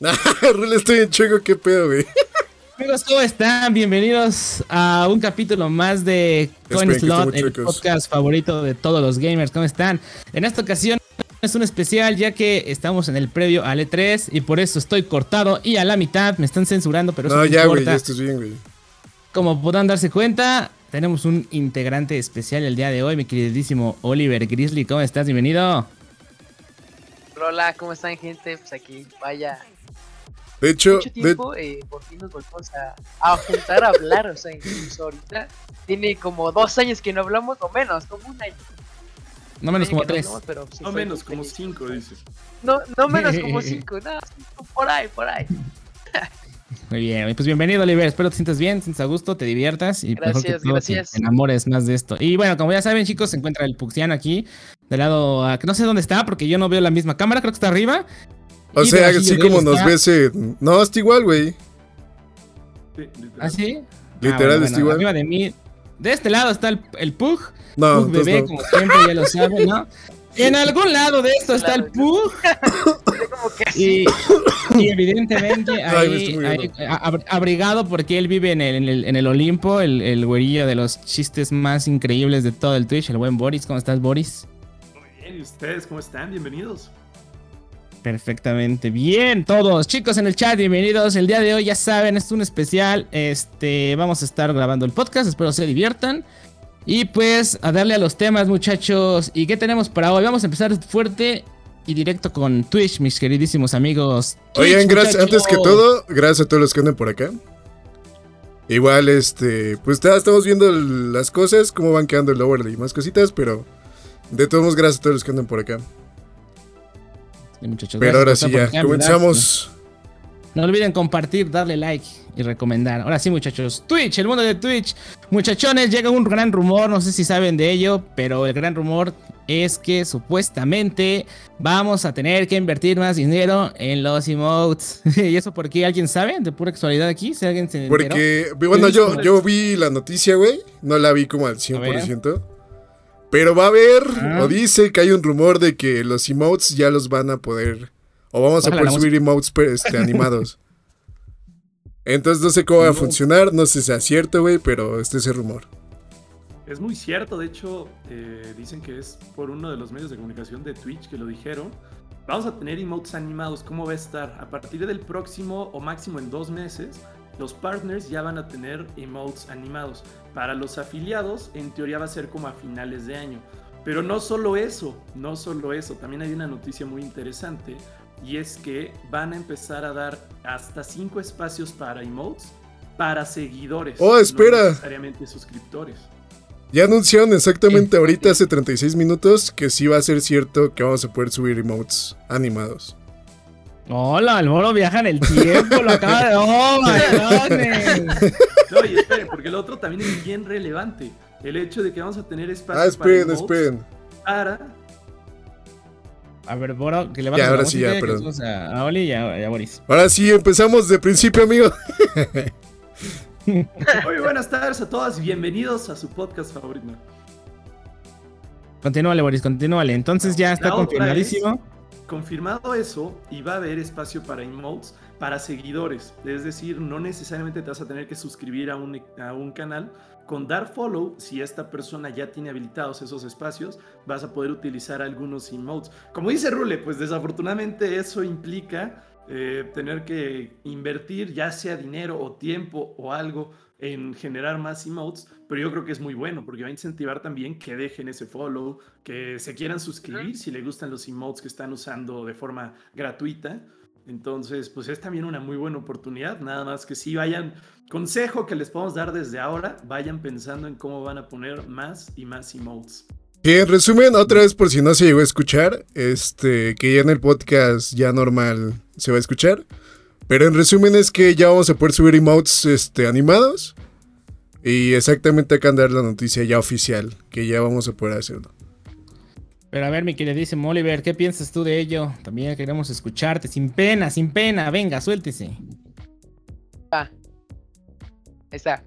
Rule, estoy en chueco, qué pedo, güey. Amigos, ¿cómo están? Bienvenidos a un capítulo más de Coin Slot, el podcast favorito de todos los gamers. ¿Cómo están? En esta ocasión es un especial ya que estamos en el previo al E3 y por eso estoy cortado y a la mitad me están censurando, pero eso no, ya, güey, ya estás bien, güey. Como podrán darse cuenta, tenemos un integrante especial el día de hoy, mi queridísimo Oliver Grizzly. ¿Cómo estás? Bienvenido. Hola, ¿cómo están, gente? Pues aquí, vaya, de hecho, mucho tiempo, eh, por fin nos volvemos a, juntar a hablar, o sea, incluso ahorita tiene como dos años que no hablamos, o menos, como un año. No menos como tres. no menos como cinco, dices. No, no menos como cinco, no, por ahí, por ahí. Muy bien, pues bienvenido Oliver, espero te sientas bien, sientas a gusto, te diviertas y gracias, mejor que gracias. te enamores más de esto. Y bueno, como ya saben chicos, se encuentra el Puxian aquí, del lado, a, no sé dónde está porque yo no veo la misma cámara, creo que está arriba. O sea, así como nos ves. Eh, no, está igual, güey. ¿Ah, sí? Literal, ah, está igual. Arriba de mí. De este lado está el, el Pug. No, Pug bebé, como siempre, ya lo saben, ¿no? En algún lado de esto está el Pug. y, y, evidentemente ahí, abrigado porque él vive en el, en el, Olimpo, el, el güerillo de los chistes más increíbles de todo el Twitch, el buen Boris. ¿Cómo estás, Boris? Muy bien, ¿y ustedes cómo están? Bienvenidos. Perfectamente. Bien, todos. Chicos en el chat, bienvenidos. El día de hoy, ya saben, es un especial. Este, vamos a estar grabando el podcast. Espero se diviertan. Y pues, a darle a los temas, muchachos. ¿Y qué tenemos para hoy? Vamos a empezar fuerte y directo con Twitch, mis queridísimos amigos. Oigan, gracias, antes que todo, gracias a todos los que andan por acá. Igual, este, pues ya estamos viendo las cosas, cómo van quedando el overlay y más cositas, pero de todos modos, gracias a todos los que andan por acá. Pero ahora sí ya, comenzamos. No olviden compartir, darle like y recomendar. Ahora sí, muchachos. Twitch, el mundo de Twitch. Muchachones, llega un gran rumor, no sé si saben de ello, pero el gran rumor es que supuestamente vamos a tener que invertir más dinero en los emotes. ¿Y eso por qué? ¿Alguien sabe? De pura actualidad aquí, si alguien se Porque, bueno, yo, yo vi la noticia, güey. No la vi como al 100%. Pero va a haber, ah. o dice que hay un rumor de que los emotes ya los van a poder, o vamos a poder subir emotes este, animados. Entonces no sé cómo va a funcionar, no sé si es cierto, güey, pero este es el rumor. Es muy cierto, de hecho, eh, dicen que es por uno de los medios de comunicación de Twitch que lo dijeron. Vamos a tener emotes animados, ¿cómo va a estar? A partir del próximo o máximo en dos meses, los partners ya van a tener emotes animados. Para los afiliados, en teoría va a ser como a finales de año. Pero no solo eso, no solo eso, también hay una noticia muy interesante y es que van a empezar a dar hasta 5 espacios para emotes para seguidores. Oh, espera. No necesariamente suscriptores. Ya anunciaron exactamente ahorita, hace 36 minutos, que sí va a ser cierto que vamos a poder subir emotes animados. Hola, el moro viaja en el tiempo, lo acaba de. ¡Oh, No, y esperen, porque el otro también es bien relevante. El hecho de que vamos a tener espacio. Ah, esperen, esperen. Para. A ver, Boro, que le va a ahora sí, ya, perdón. A, a Oli y a, Boris. Ahora sí, empezamos de principio, amigo. Muy buenas tardes a todas, bienvenidos a su podcast favorito. Continúale, Boris, continúale. Entonces ya está confirmadísimo confirmado eso, y va a haber espacio para emotes para seguidores. Es decir, no necesariamente te vas a tener que suscribir a un, canal. Con dar follow, si esta persona ya tiene habilitados esos espacios, vas a poder utilizar algunos emotes. Como dice Rule, pues desafortunadamente eso implica eh, tener que invertir ya sea dinero o tiempo o algo en generar más emotes, pero yo creo que es muy bueno porque va a incentivar también que dejen ese follow, que se quieran suscribir si les gustan los emotes que están usando de forma gratuita. Entonces, pues es también una muy buena oportunidad, nada más que si vayan, consejo que les podemos dar desde ahora, vayan pensando en cómo van a poner más y más emotes. Y en resumen, otra vez por si no se llegó a escuchar, este, que ya en el podcast ya normal se va a escuchar. Pero en resumen es que ya vamos a poder subir emotes este, animados. Y exactamente acá andar la noticia ya oficial, que ya vamos a poder hacerlo. Pero a ver, mi queridísimo Oliver, ¿qué piensas tú de ello? También queremos escucharte, sin pena, sin pena. Venga, suéltese. Ah. Está.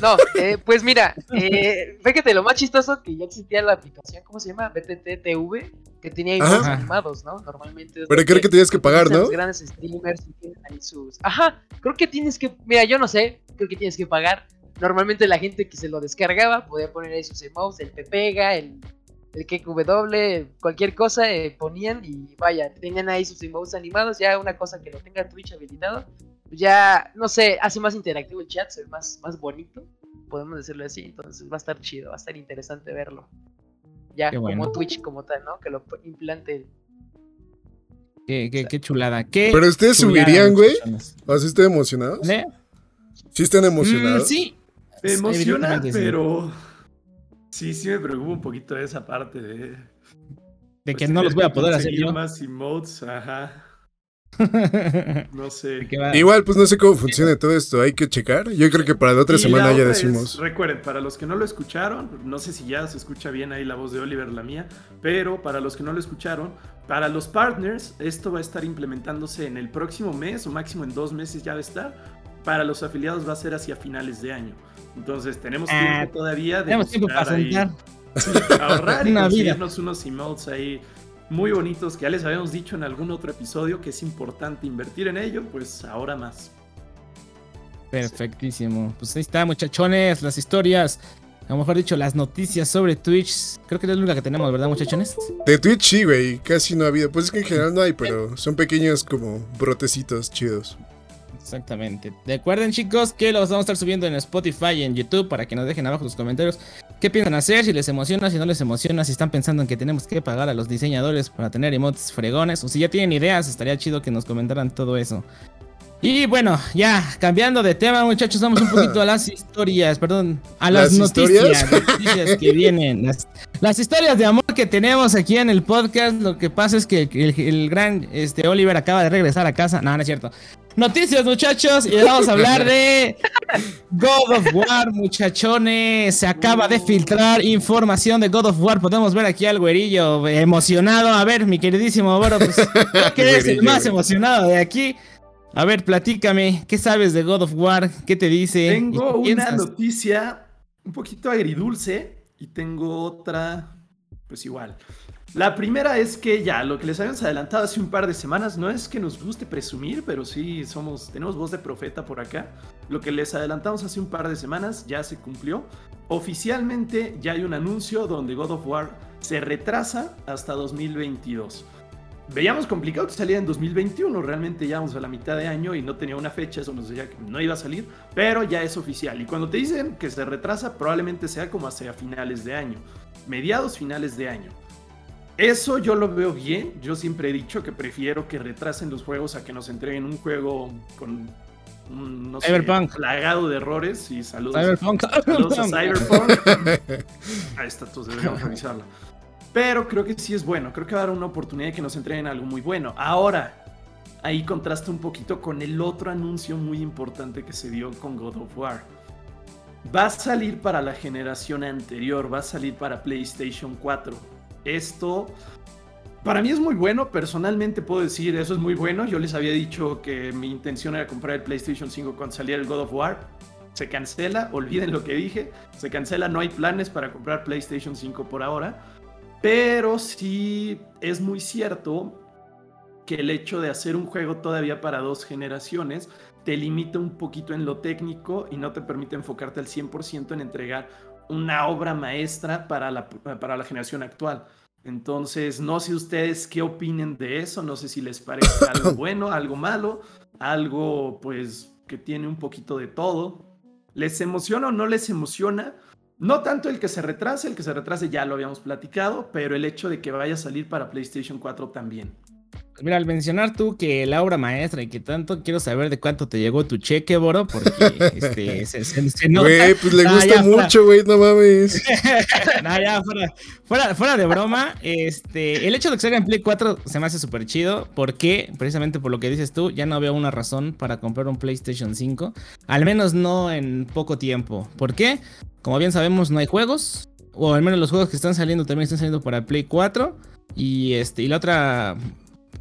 No, eh, pues mira, eh, fíjate, lo más chistoso que ya existía la aplicación, ¿cómo se llama? BTTTV. Que tenía emotes animados, ¿no? Normalmente. Pero creo que tienes que pagar, ¿no? Los grandes streamers tienen ahí sus. Ajá, creo que tienes que. Mira, yo no sé, creo que tienes que pagar. Normalmente la gente que se lo descargaba podía poner ahí sus emotes, el Pepega, el, el KQW, cualquier cosa, eh, ponían y vaya, tenían ahí sus emotes animados. Ya una cosa que lo tenga Twitch habilitado, ya, no sé, hace más interactivo el chat, se ve más, más bonito, podemos decirlo así. Entonces va a estar chido, va a estar interesante verlo ya como Twitch como tal, ¿no? Que lo implante. Qué, qué, qué chulada. ¿Qué Pero ustedes subirían, güey. ¿Así están emocionados? ¿Eh? ¿Sí están emocionados? Mm, sí. Me emociona, pero. Sí, sí me preocupa un poquito esa parte de. De pues que no los voy a poder hacer yo. más emotes, ajá. No sé. Igual, pues no sé cómo funciona todo esto. Hay que checar. Yo creo que para la otra semana ya decimos. recuerden, para los que no lo escucharon, no sé si ya se escucha bien ahí la voz de Oliver, la mía, pero para los que no lo escucharon, para los partners, esto va a estar implementándose en el próximo mes o máximo en dos meses ya va a estar. Para los afiliados va a ser hacia finales de año. Entonces tenemos tiempo ah, todavía de tenemos tiempo para ahorrar y conseguirnos unos emotes ahí muy bonitos que ya les habíamos dicho en algún otro episodio que es importante invertir en ello, pues ahora más. Perfectísimo. Pues ahí está, muchachones, las historias. A lo mejor dicho, las noticias sobre Twitch. Creo que es la única que tenemos, ¿verdad, muchachones? De Twitch sí, güey. Casi no ha habido. Pues es que en general no hay, pero son pequeños como brotecitos chidos. Exactamente. Recuerden, chicos, que los vamos a estar subiendo en Spotify y en YouTube para que nos dejen abajo sus comentarios qué piensan hacer, si les emociona, si no les emociona, si están pensando en que tenemos que pagar a los diseñadores para tener emotes fregones, o si ya tienen ideas, estaría chido que nos comentaran todo eso. Y bueno, ya cambiando de tema, muchachos, vamos un poquito a las historias, perdón, a las, noticias, que vienen, las, historias de amor que tenemos aquí en el podcast. Lo que pasa es que el, gran este, Oliver acaba de regresar a casa. No, no es cierto. Noticias, muchachos, y vamos a hablar de God of War, muchachones. Se acaba de filtrar información de God of War. Podemos ver aquí al güerillo emocionado. A ver, mi queridísimo Boro, pues, ¿qué es el más emocionado de aquí? A ver, platícame, ¿qué sabes de God of War? ¿Qué te dice? Tengo una noticia un poquito agridulce y tengo otra, pues igual. La primera es que ya, lo que les habíamos adelantado hace un par de semanas, no es que nos guste presumir, pero sí somos, tenemos voz de profeta por acá. Lo que les adelantamos hace un par de semanas ya se cumplió. Oficialmente ya hay un anuncio donde God of War se retrasa hasta 2022 veíamos complicado que saliera en 2021. Realmente ya vamos a la mitad de año y no tenía una fecha, eso nos decía que no iba a salir, pero ya es oficial. Y cuando te dicen que se retrasa, probablemente sea como hacia finales de año, mediados finales de año. Eso yo lo veo bien. Yo siempre he dicho que prefiero que retrasen los juegos a que nos entreguen un juego con no sé, plagado de errores. Y saludos, Cyberpunk. saludos a Cyberpunk. Ahí está, entonces deberíamos revisarlo. Pero creo que sí es bueno. Creo que va a dar una oportunidad de que nos entreguen algo muy bueno. Ahora, ahí contrasta un poquito con el otro anuncio muy importante que se dio con God of War. Va a salir para la generación anterior, va a salir para PlayStation 4. Esto para mí es muy bueno, personalmente puedo decir, eso es muy bueno. Yo les había dicho que mi intención era comprar el PlayStation 5 cuando saliera el God of War. Se cancela, olviden lo que dije, se cancela, no hay planes para comprar PlayStation 5 por ahora. Pero sí es muy cierto que el hecho de hacer un juego todavía para dos generaciones te limita un poquito en lo técnico y no te permite enfocarte al 100% en entregar una obra maestra para la, para la generación actual. Entonces, no sé ustedes qué opinen de eso, no sé si les parece algo bueno, algo malo, algo pues que tiene un poquito de todo. ¿Les emociona o no les emociona? No tanto el que se retrase, el que se retrase ya lo habíamos platicado, pero el hecho de que vaya a salir para PlayStation 4 también. Mira, al mencionar tú que la obra maestra y que tanto quiero saber de cuánto te llegó tu cheque, Boro, porque este, se, Güey, pues le gusta mucho, güey, no mames. no, ya, fuera, fuera, de broma, este, el hecho de que salga en Play 4 se me hace súper chido, porque, precisamente por lo que dices tú, ya no veo una razón para comprar un PlayStation 5, al menos no en poco tiempo. ¿Por qué? Como bien sabemos, no hay juegos, o al menos los juegos que están saliendo también están saliendo para Play 4. Y, este, y la otra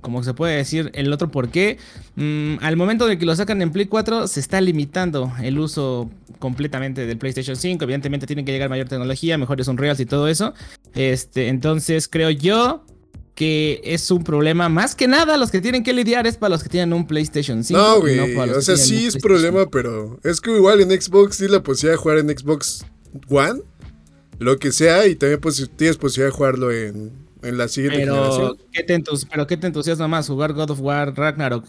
como se puede decir, el otro por qué. Mm, al momento de que lo sacan en Play 4, se está limitando el uso completamente del PlayStation 5. Evidentemente tiene que llegar mayor tecnología, mejores Unreals y todo eso. Este, entonces creo yo que es un problema. Más que nada, los que tienen que lidiar es para los que tienen un PlayStation 5. No, güey. o sea, sí es problema, pero es que igual en Xbox tienes la posibilidad de jugar en Xbox One, lo que sea, y también pues, tienes posibilidad de jugarlo en, en la siguiente pero, generación. ¿qué te pero ¿qué te entusiasma más? ¿Jugar God of War Ragnarok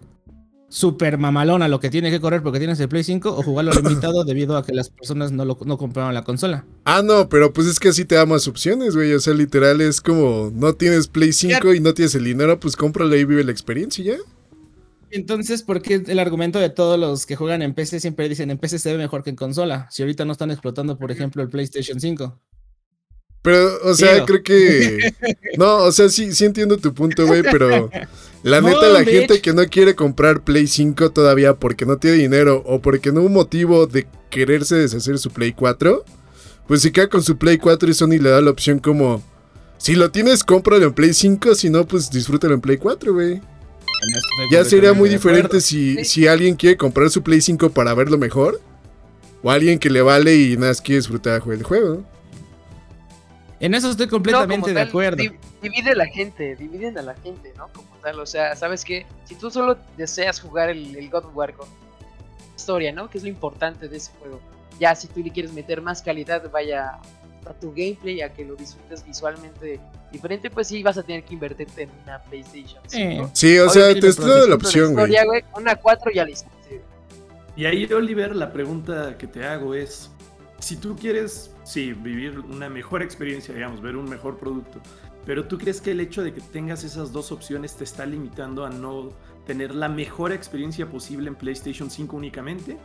super mamalona lo que tiene que correr porque tienes el Play 5 o jugarlo limitado debido a que las personas no, lo, no compraron la consola. Ah, no, pero pues es que así te da más opciones, güey. O sea, literal es como no tienes Play 5 y no tienes el dinero, pues cómpralo y vive la experiencia ya. Entonces, ¿por qué el argumento de todos los que juegan en PC siempre dicen en PC se ve mejor que en consola? Si ahorita no están explotando, por ejemplo, el PlayStation 5. Pero, o sea, creo que. No, o sea, sí, sí entiendo tu punto, güey, pero. La neta, la gente que no quiere comprar Play 5 todavía porque no tiene dinero o porque no hubo motivo de quererse deshacer su Play 4, pues se queda con su Play 4 y Sony le da la opción como. Si lo tienes, cómpralo en Play 5, si no, pues disfrútalo en Play 4, güey. Ya sería muy diferente si, si alguien quiere comprar su Play 5 para verlo mejor. O alguien que le vale y nada más quiere disfrutar el juego. En eso estoy completamente de acuerdo. divide la gente, dividen a la gente, ¿no? Como tal, o sea, ¿sabes qué? Si tú solo deseas jugar el, God of War con historia, ¿no? Que es lo importante de ese juego. Ya, si tú le quieres meter más calidad, vaya a tu gameplay, a que lo disfrutes visualmente diferente, pues sí vas a tener que invertirte en una PlayStation. Sí, o sea, te estoy la opción, güey. Una 4 ya listo. Y ahí, Oliver, la pregunta que te hago es, si tú quieres, sí, vivir una mejor experiencia, digamos, ver un mejor producto, pero tú crees que el hecho de que tengas esas dos opciones te está limitando a no tener la mejor experiencia posible en PlayStation 5 únicamente?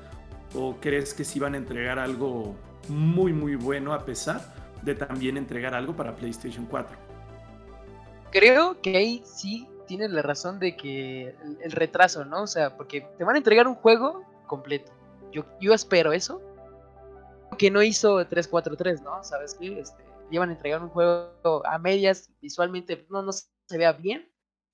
¿O crees que sí van a entregar algo muy, muy bueno a pesar de también entregar algo para PlayStation 4? Creo que ahí sí tienes la razón de que el, retraso, ¿no? O sea, porque te van a entregar un juego completo. Yo, yo espero eso, que no hizo 343, ¿no? ¿Sabes qué? Este, llevan a entregar un juego a medias, visualmente no, no se vea bien,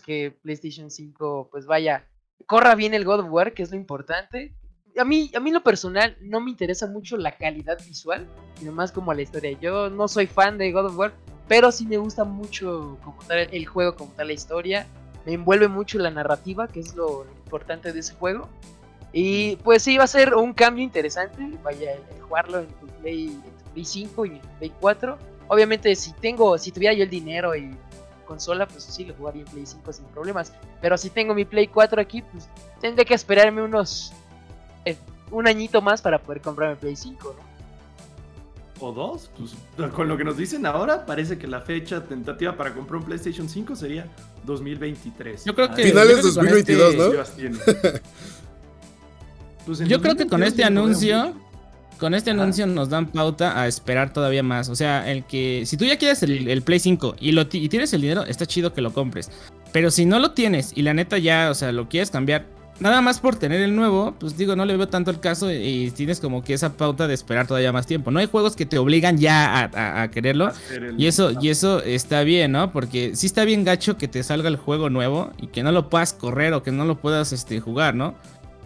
que PlayStation 5 pues vaya, corra bien el God of War, que es lo importante. A mí, a mí lo personal no me interesa mucho la calidad visual, sino más como la historia. Yo no soy fan de God of War, pero sí me gusta mucho como tal el juego, como tal la historia. Me envuelve mucho la narrativa, que es lo importante de ese juego. Y pues sí, va a ser un cambio interesante. Vaya, jugarlo en tu Play, 5 y en Play 4. Obviamente, si tengo, si tuviera yo el dinero y consola, pues sí, lo jugaría en Play 5 sin problemas. Pero si tengo mi Play 4 aquí, pues tendré que esperarme unos. Eh, un añito más para poder comprarme Play 5, ¿no? o dos, pues con lo que nos dicen ahora, parece que la fecha tentativa para comprar un PlayStation 5 sería 2023. Yo creo que finales 2022, ¿no? Pues yo creo que con este anuncio, con este anuncio nos dan pauta a esperar todavía más. O sea, el que si tú ya quieres el, Play 5 y, lo y tienes el dinero, está chido que lo compres. Pero si no lo tienes y la neta ya, o sea, lo quieres cambiar, nada más por tener el nuevo, pues digo, no le veo tanto el caso y, tienes como que esa pauta de esperar todavía más tiempo. No hay juegos que te obligan ya a, quererlo y eso y eso está bien, ¿no? Porque sí está bien gacho que te salga el juego nuevo y que no lo puedas correr o que no lo puedas este, jugar, ¿no?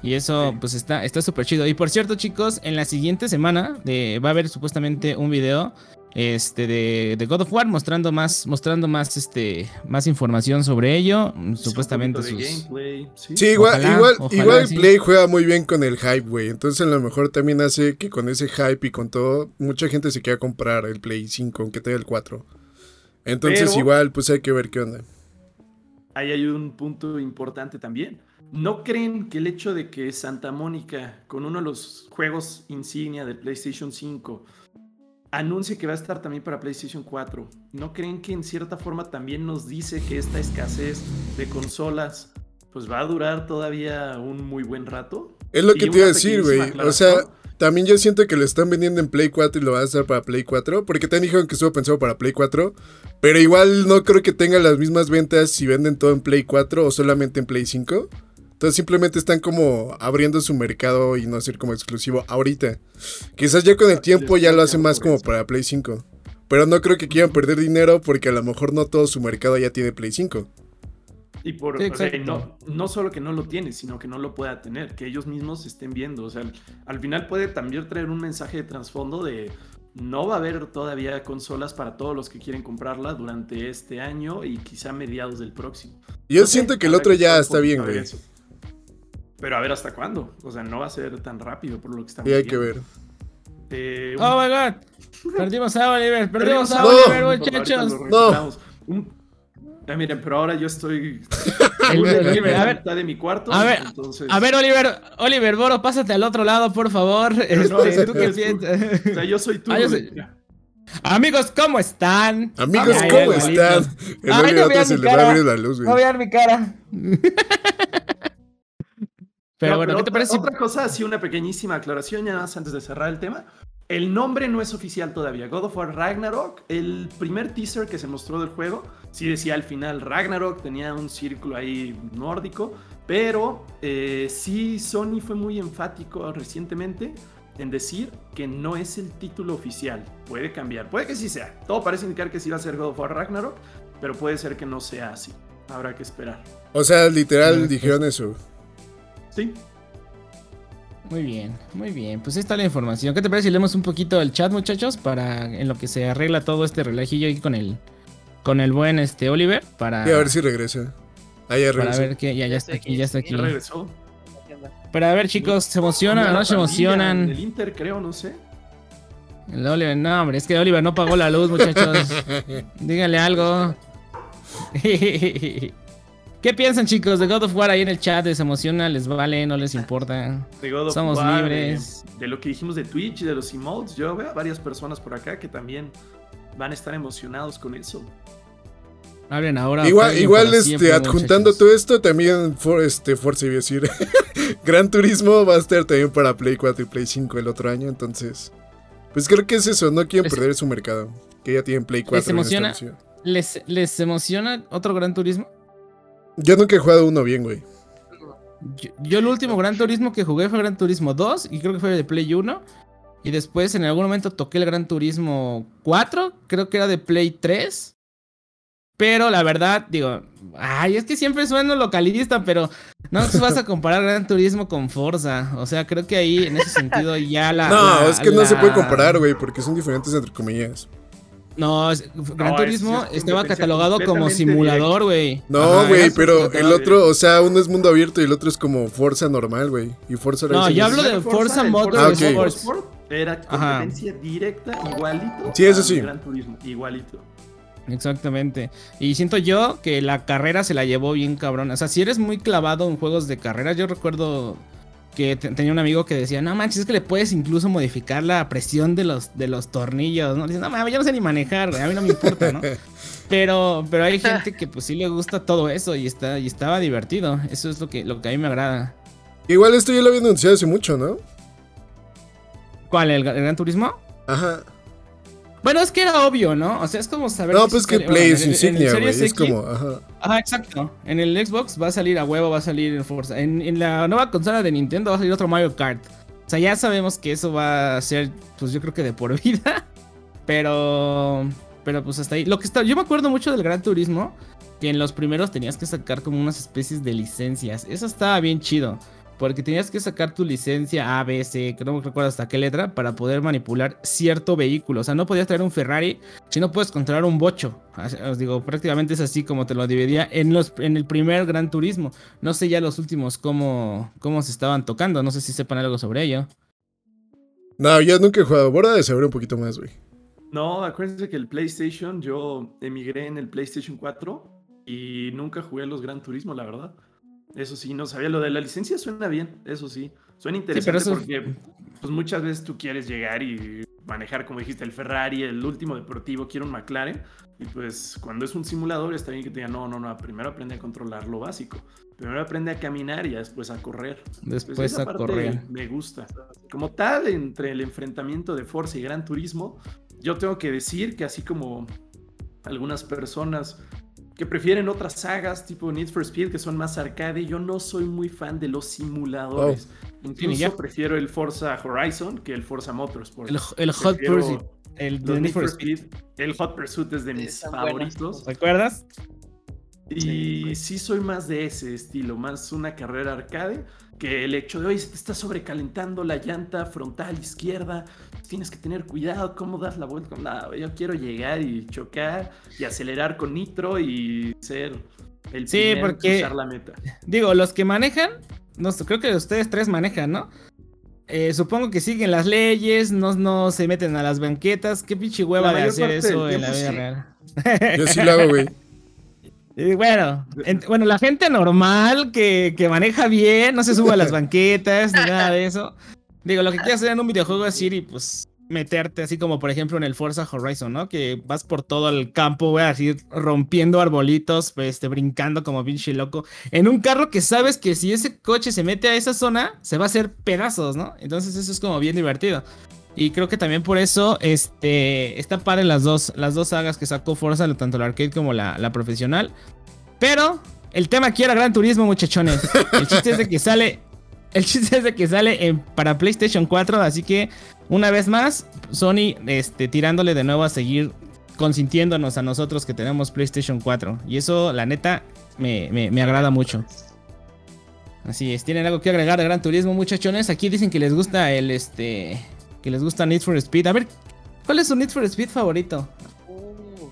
Y eso pues está está súper chido. Y por cierto chicos, en la siguiente semana de, va a haber supuestamente un video este de, de, God of War mostrando más mostrando más este más información sobre ello. Supuestamente sus... gameplay, sí, igual igual igual Play juega muy bien con el hype güey. Entonces a lo mejor también hace que con ese hype y con todo mucha gente se quiera comprar el Play 5 aunque tenga el 4 entonces igual pues hay que ver qué onda. Ahí hay un punto importante también ¿No creen que el hecho de que Santa Mónica, con uno de los juegos insignia del PlayStation 5, anuncie que va a estar también para PlayStation 4, ¿no creen que en cierta forma también nos dice que esta escasez de consolas pues va a durar todavía un muy buen rato? Es lo que te iba a decir, güey. O sea, también yo siento que lo están vendiendo en Play 4 y lo van a hacer para Play 4. Porque te dijeron que estuvo pensado para Play 4. Pero igual no creo que tenga las mismas ventas si venden todo en Play 4 o solamente en Play 5. Entonces simplemente están como abriendo su mercado y no ser como exclusivo ahorita. Quizás ya con el tiempo ya lo hacen más como para Play 5. Pero no creo que quieran perder dinero porque a lo mejor no todo su mercado ya tiene Play 5. Y por no, no, solo que no lo tiene, sino que no lo pueda tener, que ellos mismos estén viendo. O sea, al, final puede también traer un mensaje de trasfondo de no va a haber todavía consolas para todos los que quieren comprarla durante este año y quizá mediados del próximo. Yo siento que el otro ya está bien, güey. Pero a ver hasta cuándo. O sea, no va a ser tan rápido por lo que estamos Y hay que ver. Eh, oh my god. Perdimos a Oliver. Perdimos a Oliver, muchachos. No. Ah, miren, pero ahora yo estoy el, a ver, de mi cuarto. A ver, a ver, Oliver, Oliver Boro, pásate al otro lado, por favor. Este, ¿Tú qué piensas? O sea, yo soy tú. Ah, Amigos, ¿cómo están? Amigos, ¿cómo están? El Ay, no vean mi cara. La luz, no vean mi cara. Pero bueno, ¿qué te parece? Otra cosa, así una pequeñísima aclaración ya más antes de cerrar el tema. El nombre no es oficial todavía. God of War Ragnarok, el primer teaser que se mostró del juego, sí decía al final Ragnarok, tenía un círculo ahí nórdico, pero eh, sí Sony fue muy enfático recientemente en decir que no es el título oficial. Puede cambiar, puede que sí sea. Todo parece indicar que sí va a ser God of War Ragnarok, pero puede ser que no sea así. Habrá que esperar. O sea, literal dijeron eso. Sí. Muy bien, muy bien. Pues ahí está la información. ¿Qué te parece si leemos un poquito el chat, muchachos? Para en lo que se arregla todo este relajillo ahí con el con el buen este Oliver para a ver si regresa. Ahí Para ver que ya, ya está aquí, ya está aquí. regresó. Pero a ver, chicos, ¿se emocionan o no se emocionan? El Inter, creo, no sé. El Oliver, no, hombre, es que Oliver no pagó la luz, muchachos. Díganle algo. ¿Qué piensan, chicos, de God of War ahí en el chat? ¿Les emociona? ¿Les vale? ¿No les importa? Somos libres. De, lo que dijimos de Twitch y de los emotes, yo veo a varias personas por acá que también van a estar emocionados con eso. Hablen ahora. Igual, igual este, adjuntando todo esto, también for, este, Forza, iba a decir. Gran Turismo va a estar también para Play 4 y Play 5 el otro año, entonces. Pues creo que es eso, no quieren perder su mercado. Que ya tienen Play 4. ¿Les emociona, ¿les, ¿Les emociona otro Gran Turismo? Yo nunca he jugado uno bien, güey. Yo, el último Gran Turismo que jugué fue Gran Turismo 2 y creo que fue de Play 1. Y después en algún momento toqué el Gran Turismo 4, creo que era de Play 3. Pero la verdad, digo, ay, es que siempre sueno localista, pero no vas a comparar Gran Turismo con Forza. O sea, creo que ahí en ese sentido ya la. No, es que no se puede comparar, güey, porque son diferentes entre comillas. No, Gran Turismo estaba catalogado como simulador, güey. No, güey, pero el otro, o sea, uno es mundo abierto y el otro es como Forza normal, güey. Y Forza No, yo hablo de Forza, Motorsports. Era competencia directa, igualito. Sí, eso sí. Gran Turismo, igualito. Exactamente. Y siento yo que la carrera se la llevó bien cabrón. O sea, si eres muy clavado en juegos de carrera, yo recuerdo que tenía un amigo que decía, no manches, es que le puedes incluso modificar la presión de los, de los tornillos, ¿no? Dice, no, yo no sé ni manejar, a mí no me importa, ¿no? Pero, pero hay gente que pues sí le gusta todo eso y, está, y estaba divertido. Eso es lo que, lo que a mí me agrada. Igual esto ya lo había anunciado hace mucho, ¿no? ¿Cuál? ¿El, Gran Turismo? Ajá. Bueno, es que era obvio, ¿no? O sea, es como saber. No, pues que Play es insignia, güey. Es como, ajá. Ajá, exacto. En el Xbox va a salir a huevo, va a salir en Forza. En, la nueva consola de Nintendo va a salir otro Mario Kart. O sea, ya sabemos que eso va a ser, pues yo creo que de por vida. Pero. Pero pues hasta ahí. Lo que está. Yo me acuerdo mucho del Gran Turismo. Que en los primeros tenías que sacar como unas especies de licencias. Eso estaba bien chido. Porque tenías que sacar tu licencia A, B, C, que no me recuerdo hasta qué letra, para poder manipular cierto vehículo. O sea, no podías traer un Ferrari si no puedes controlar un bocho. Os digo, prácticamente es así como te lo dividía en, los, en el primer Gran Turismo. No sé ya los últimos cómo, cómo se estaban tocando. No sé si sepan algo sobre ello. No, yo nunca he jugado. Borda de saber un poquito más, güey. No, acuérdense que el PlayStation, yo emigré en el PlayStation 4 y nunca jugué los Gran Turismo, la verdad. Eso sí, no sabía. Lo de la licencia suena bien, eso sí. Suena interesante porque pues, muchas veces tú quieres llegar y manejar, como dijiste, el Ferrari, el último deportivo, quiero un McLaren. Y pues cuando es un simulador está bien que te digan, no, no, no, primero aprende a controlar lo básico. Primero aprende a caminar y después a correr. Después a correr. Me gusta. Como tal, entre el enfrentamiento de Forza y Gran Turismo, yo tengo que decir que así como algunas personas que prefieren otras sagas tipo Need for Speed que son más arcade. Yo no soy muy fan de los simuladores. Oh. Incluso prefiero el Forza Horizon que el Forza Motorsport. El, Hot Pursuit. El Need for Speed. El Hot Pursuit es de mis favoritos. ¿Recuerdas? Y sí, soy más de ese estilo, más una carrera arcade, que el hecho de, hoy se te está sobrecalentando la llanta frontal izquierda, tienes que tener cuidado cómo das la vuelta. Nada, yo quiero llegar y chocar y acelerar con nitro y ser el sí, primero porque, cruzar la meta. Digo, los que manejan, no, creo que ustedes tres manejan, ¿no? Eh, supongo que siguen las leyes, no, no se meten a las banquetas. Qué pinche hueva de hacer eso en la vida real. Yo sí lo hago, güey. Y bueno, bueno, la gente normal que, que, maneja bien, no se sube a las banquetas ni nada de eso. Digo, lo que quieres hacer en un videojuego es ir y pues meterte así como por ejemplo en el Forza Horizon, ¿no? Que vas por todo el campo, güey, así rompiendo arbolitos, pues, este, brincando como pinche loco. En un carro que sabes que si ese coche se mete a esa zona, se va a hacer pedazos, ¿no? Entonces eso es como bien divertido. Y creo que también por eso, este, está padre las dos, las dos sagas que sacó Forza, tanto la arcade como la, la profesional. Pero el tema aquí era Gran Turismo, muchachones. El chiste es de que sale el chiste es de que sale para PlayStation 4, así que una vez más, Sony este, tirándole de nuevo a seguir consintiéndonos a nosotros que tenemos PlayStation 4. Y eso, la neta, me, me, agrada mucho. Así es, ¿tienen algo que agregar de Gran Turismo, muchachones? Aquí dicen que les gusta el, este, que les gusta Need for Speed. A ver, ¿cuál es su Need for Speed favorito? Uh.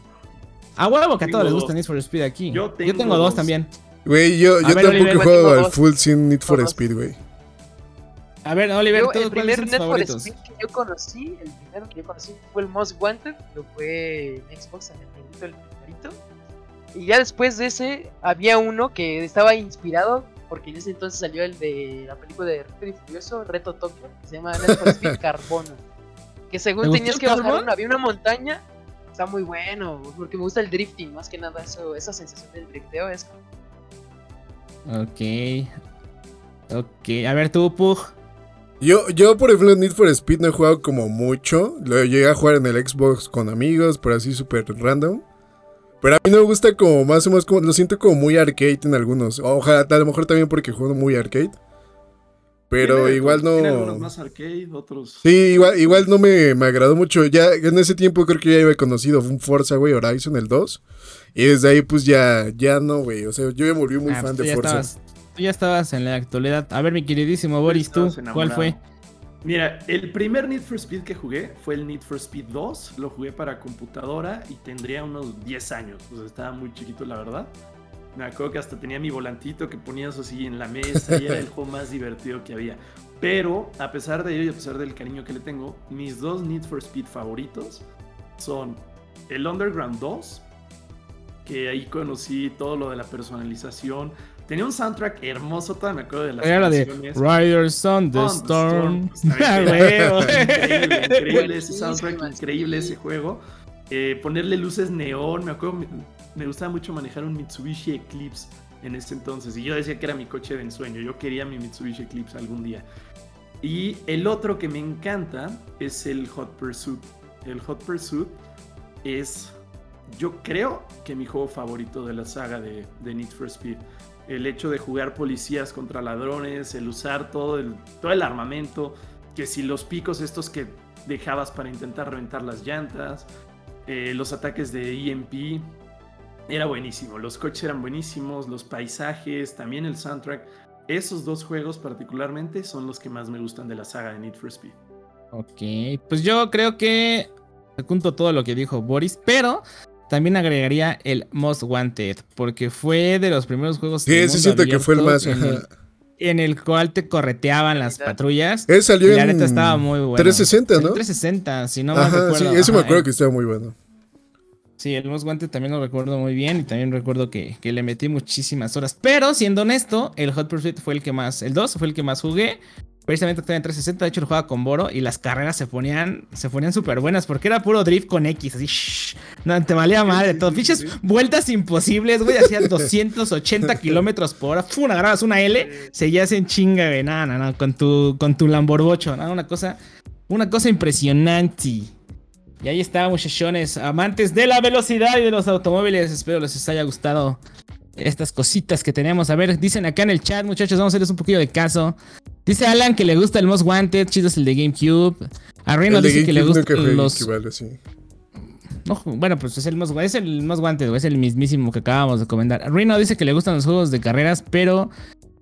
A huevo que a todos les gusta Need for Speed aquí. Yo tengo, dos, también. Güey, yo, yo tampoco he jugado al full sin Need for Speed, güey. A ver, Oliver, yo, el primer Need for Speed que yo conocí, el primero que yo conocí fue el Most Wanted, lo fue en Xbox en el el primerito. Y ya después de ese había uno que estaba inspirado porque en ese entonces salió el de la película de Rápido y Furioso, Reto Tokio, que se llama Need for Speed Carbono. Que según tenías que bajar una, había una montaña, está muy bueno, porque me gusta el drifting, más que nada eso, esa sensación del drifteo es Ok. Ok, a ver tú, Pug. Yo, yo, por ejemplo, Need for Speed no he jugado como mucho. Lo llegué a jugar en el Xbox con amigos, pero así súper random. Pero a mí no me gusta como más o menos, como, lo siento como muy arcade en algunos. Ojalá, a lo mejor también porque juego muy arcade. Pero igual no. Algunos más arcade, otros. Sí, igual, igual no me, me, agradó mucho. Ya en ese tiempo creo que ya había conocido un Forza, güey, Horizon el 2. Y desde ahí, pues ya, ya no, güey. O sea, yo me volví muy ah, fan de Forza ya estabas en la actualidad. A ver, mi queridísimo Boris, tú, ¿cuál fue? Mira, el primer Need for Speed que jugué fue el Need for Speed 2. Lo jugué para computadora y tendría unos 10 años. O sea, estaba muy chiquito, la verdad. Me acuerdo que hasta tenía mi volantito que ponías así en la mesa y era el juego más divertido que había. Pero, a pesar de ello y a pesar del cariño que le tengo, mis dos Need for Speed favoritos son el Underground 2, que ahí conocí todo lo de la personalización, Tenía un soundtrack hermoso, todavía me acuerdo de las Era la de Riders on the, Storm. increíble, increíble ese soundtrack, increíble ese juego. Eh, ponerle luces neón, me acuerdo, me, gustaba mucho manejar un Mitsubishi Eclipse en ese entonces. Y yo decía que era mi coche de ensueño. Yo quería mi Mitsubishi Eclipse algún día. Y el otro que me encanta es el Hot Pursuit. El Hot Pursuit es, yo creo que mi juego favorito de la saga de, de Need for Speed el hecho de jugar policías contra ladrones, el usar todo el, todo el armamento, que si los picos estos que dejabas para intentar reventar las llantas, eh, los ataques de EMP, era buenísimo, los coches eran buenísimos, los paisajes, también el soundtrack. Esos dos juegos particularmente son los que más me gustan de la saga de Need for Speed. Ok, pues yo creo que junto todo lo que dijo Boris, pero también agregaría el Most Wanted, porque fue de los primeros juegos. Sí, sí siento que fue el más. En el, cual te correteaban las patrullas. Él salió y la neta estaba muy bueno. 360, ¿no? 360, si no me acuerdo. Sí, eso me acuerdo que estaba muy bueno. Sí, el Most Wanted también lo recuerdo muy bien y también recuerdo que, que, le metí muchísimas horas. Pero siendo honesto, el Hot Pursuit fue el que más, el 2 fue el que más jugué. Precisamente en 360, de hecho lo jugaba con Boro y las carreras se ponían se ponían súper buenas porque era puro drift con X, así, no, te valía madre, todo, fiches vueltas imposibles, güey, hacían 280 kilómetros por hora, ¡fum! agarrabas una L, seguías en chinga, güey, nada, nada, con tu, con tu Lamborbocho, nada, una cosa, una cosa impresionante. Y ahí está, muchachones, amantes de la velocidad y de los automóviles, espero les haya gustado estas cositas que tenemos. A ver, dicen acá en el chat, muchachos, vamos a hacerles un poquito de caso. Dice Alan que le gusta el Most Wanted, chido es el de GameCube. A Reno dice que le gusta los. no, bueno, pues es el más, es el más guante, es el mismísimo que acabamos de comentar. Rino dice que le gustan los juegos de carreras, pero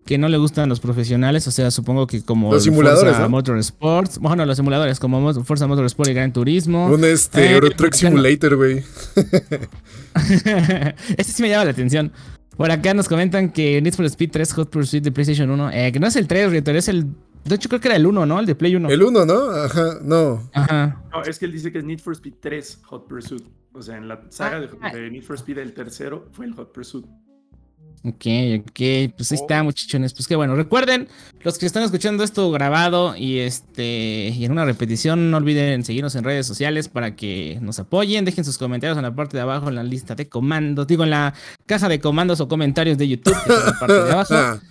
que no le gustan los profesionales, o sea, supongo que como los simuladores, Forza Motorsports, bueno, los simuladores como Forza Motorsport y Gran Turismo. Un este eh, Euro Truck Simulator, güey. este sí me llama la atención. Por acá nos comentan que Need for Speed 3 Hot Pursuit de PlayStation 1, eh, que no es el 3, Rito, es el de hecho, creo que era el 1, ¿no? El de Play 1. El 1, ¿no? Ajá, no. Ajá. No, es que él dice que es Need for Speed 3 Hot Pursuit. O sea, en la saga de, ah. Need for Speed el tercero fue el Hot Pursuit. Ok, ok, pues ahí está, muchachones. Pues qué bueno. Recuerden, los que están escuchando esto grabado y este y en una repetición, no olviden seguirnos en redes sociales para que nos apoyen. Dejen sus comentarios en la parte de abajo, en la lista de comandos. Digo, en la caja de comandos o comentarios de YouTube, que en la parte de abajo.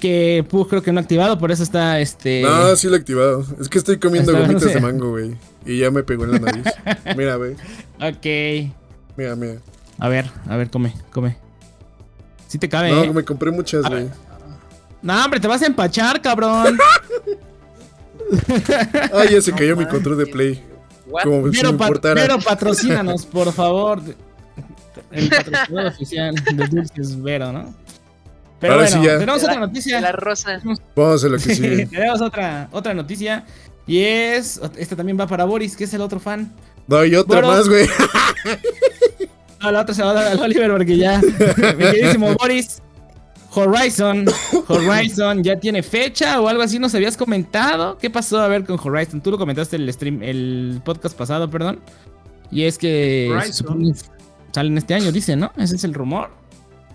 que pues, creo que no ha activado, por eso está este. No, sí lo he activado. Es que estoy comiendo gomitas de mango, güey. Y ya me pegó en la nariz. mira, güey. Ok. Mira, mira. A ver, a ver, come, come. Sí te cabe, No, ¿eh? me compré muchas, güey. No, hombre, te vas a empachar, cabrón. ah, ya se cayó mi control de play. Como si pero, me importara. pero patrocínanos, por favor. El patrocinador oficial de Dulces Vero, ¿no? Pero Ahora bueno, sí ya. tenemos otra noticia. La rosa. Vamos a lo que sigue. tenemos otra, otra noticia. Y es. Esta también va para Boris, que es el otro fan. No, y otra más, güey. No, la otra se va a dar al Oliver porque ya. Mi queridísimo Boris. Horizon. Horizon ya tiene fecha o algo así, nos habías comentado. ¿Qué pasó a ver con Horizon? Tú lo comentaste el stream, el podcast pasado, perdón. Y es que salen este año, dice, ¿no? Ese es el rumor.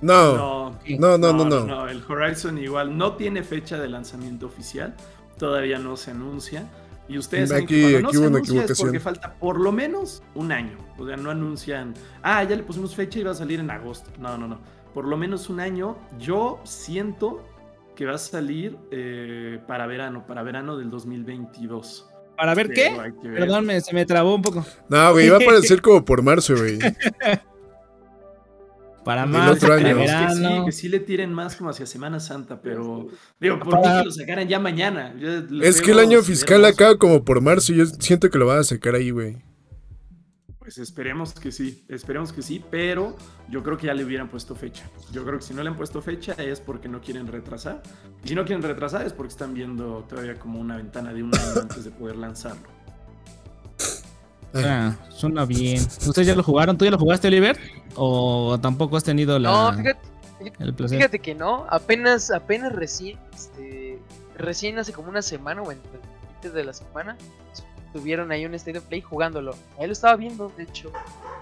No. No, no, no, no, no. El Horizon igual no tiene fecha de lanzamiento oficial. Todavía no se anuncia. Y ustedes aquí, aquí no hubo una equivocación. porque falta por lo menos un año. O sea, no anuncian, ah, ya le pusimos fecha y va a salir en agosto. No, no, no. Por lo menos un año. Yo siento que va a salir eh, para verano, para verano del 2022. ¿Para ver qué? Perdón, se me trabó un poco. No, güey, va a aparecer como por marzo, güey. Para más, para verano. Que sí, que sí le tiren más como hacia Semana Santa, pero digo, ¿por qué lo sacaran ya mañana? es que el año fiscal acaba como por marzo y yo siento que lo van a sacar ahí, güey. Pues esperemos que sí, esperemos que sí, pero yo creo que ya le hubieran puesto fecha. Yo creo que si no le han puesto fecha es porque no quieren retrasar. Y si no quieren retrasar es porque están viendo todavía como una ventana de un año antes de poder lanzarlo. Ah, suena bien. ¿Ustedes ya lo jugaron? ¿Tú ya lo jugaste, Oliver? ¿O tampoco has tenido la, no, fíjate, el placer? Fíjate que no, apenas, apenas recién, este, recién hace como una semana o antes de la semana, tuvieron ahí un State of Play jugándolo. Ahí lo estaba viendo, de hecho.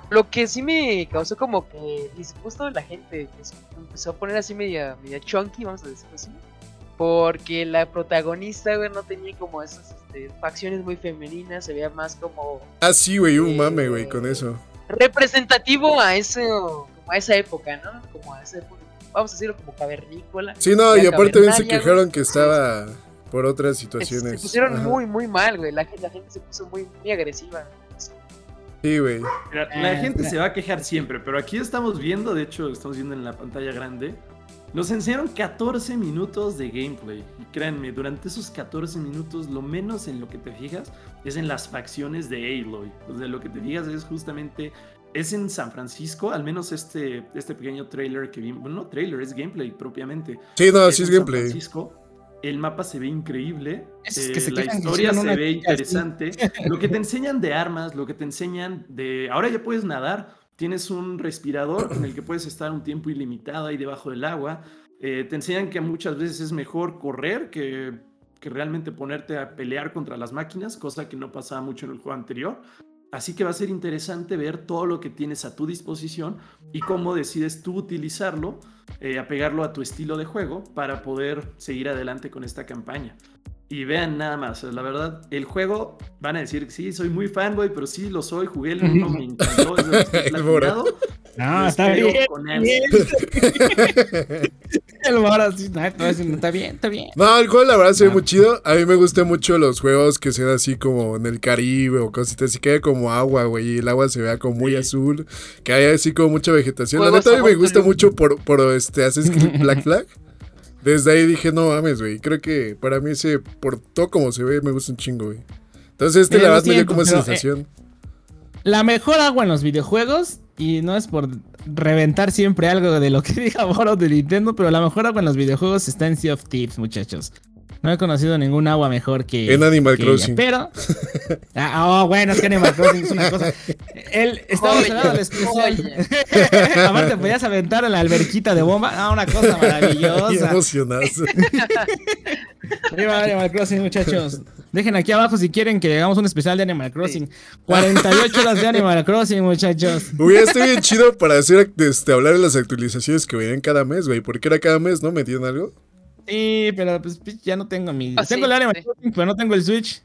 Lo que sí me causó como que disgusto de la gente, que empezó a poner así media, media chunky, vamos a decirlo así porque la protagonista, güey, no tenía como esas este, facciones muy femeninas, se veía más como... Ah, sí, güey, un mame, güey, con eso. Representativo a eso, como a esa época, ¿no? Como a esa época, vamos a decirlo como cavernícola. Sí, no, y aparte también se quejaron que estaba por otras situaciones. Se, pusieron muy, muy mal, güey, la, la, gente se puso muy, muy agresiva. Sí, güey. La, ah, gente se va a quejar siempre, pero aquí estamos viendo, de hecho, estamos viendo en la pantalla grande, nos enseñaron 14 minutos de gameplay. Y créanme, durante esos 14 minutos, lo menos en lo que te fijas es en las facciones de Aloy. O sea, lo que te fijas es justamente. Es en San Francisco, al menos este, este pequeño trailer que vimos. Bueno, no trailer, es gameplay propiamente. Sí, no, sí es gameplay. San Francisco. El mapa se ve increíble. Eh, la historia se ve interesante. Lo que te enseñan de armas, lo que te enseñan de. Ahora ya puedes nadar Tienes un respirador con el que puedes estar un tiempo ilimitado ahí debajo del agua. Eh, te enseñan que muchas veces es mejor correr que, que realmente ponerte a pelear contra las máquinas, cosa que no pasaba mucho en el juego anterior. Así que va a ser interesante ver todo lo que tienes a tu disposición y cómo decides tú utilizarlo, eh, apegarlo a tu estilo de juego para poder seguir adelante con esta campaña. Y vean nada más, la verdad, el juego, van a decir, sí, soy muy fanboy, pero sí lo soy, jugué el 1, me encantó, es No, está bien. el sí, no, está bien, está bien. No, el juego la verdad se ve muy chido. A mí me gustan mucho los juegos que sean así como en el Caribe o cositas así, que haya como agua, güey, y el agua se vea como muy azul, que haya así como mucha vegetación. La neta a mí me gusta mucho por, por este Assassin's Black Flag. Desde ahí dije, no mames, güey. Creo que para mí ese, por todo como se ve, me gusta un chingo, güey. Entonces este la verdad me dio como eh, sensación. la mejor agua en los videojuegos, y no es por reventar siempre algo de lo que diga Boros de Nintendo, pero la mejor agua en los videojuegos está en Sea of Thieves, muchachos. No he conocido ningún agua mejor que. En Animal Crossing. pero. Ah, oh, bueno, es que Animal Crossing es una cosa. Él estaba hablando del especial. Aparte, podías aventar a la alberquita de bomba. Ah, una cosa maravillosa. emocionaste. Arriba Animal Crossing, muchachos. Dejen aquí abajo si quieren que hagamos un especial de Animal Crossing. 48 horas de Animal Crossing, muchachos. Hubiera estado bien chido para hacer este, hablar de las actualizaciones que venían cada mes, güey. Porque era cada mes, ¿no? ¿Metían algo? Sí, pero pues ya no tengo mi. Ah, tengo el Animal Crossing, pero no tengo el Switch.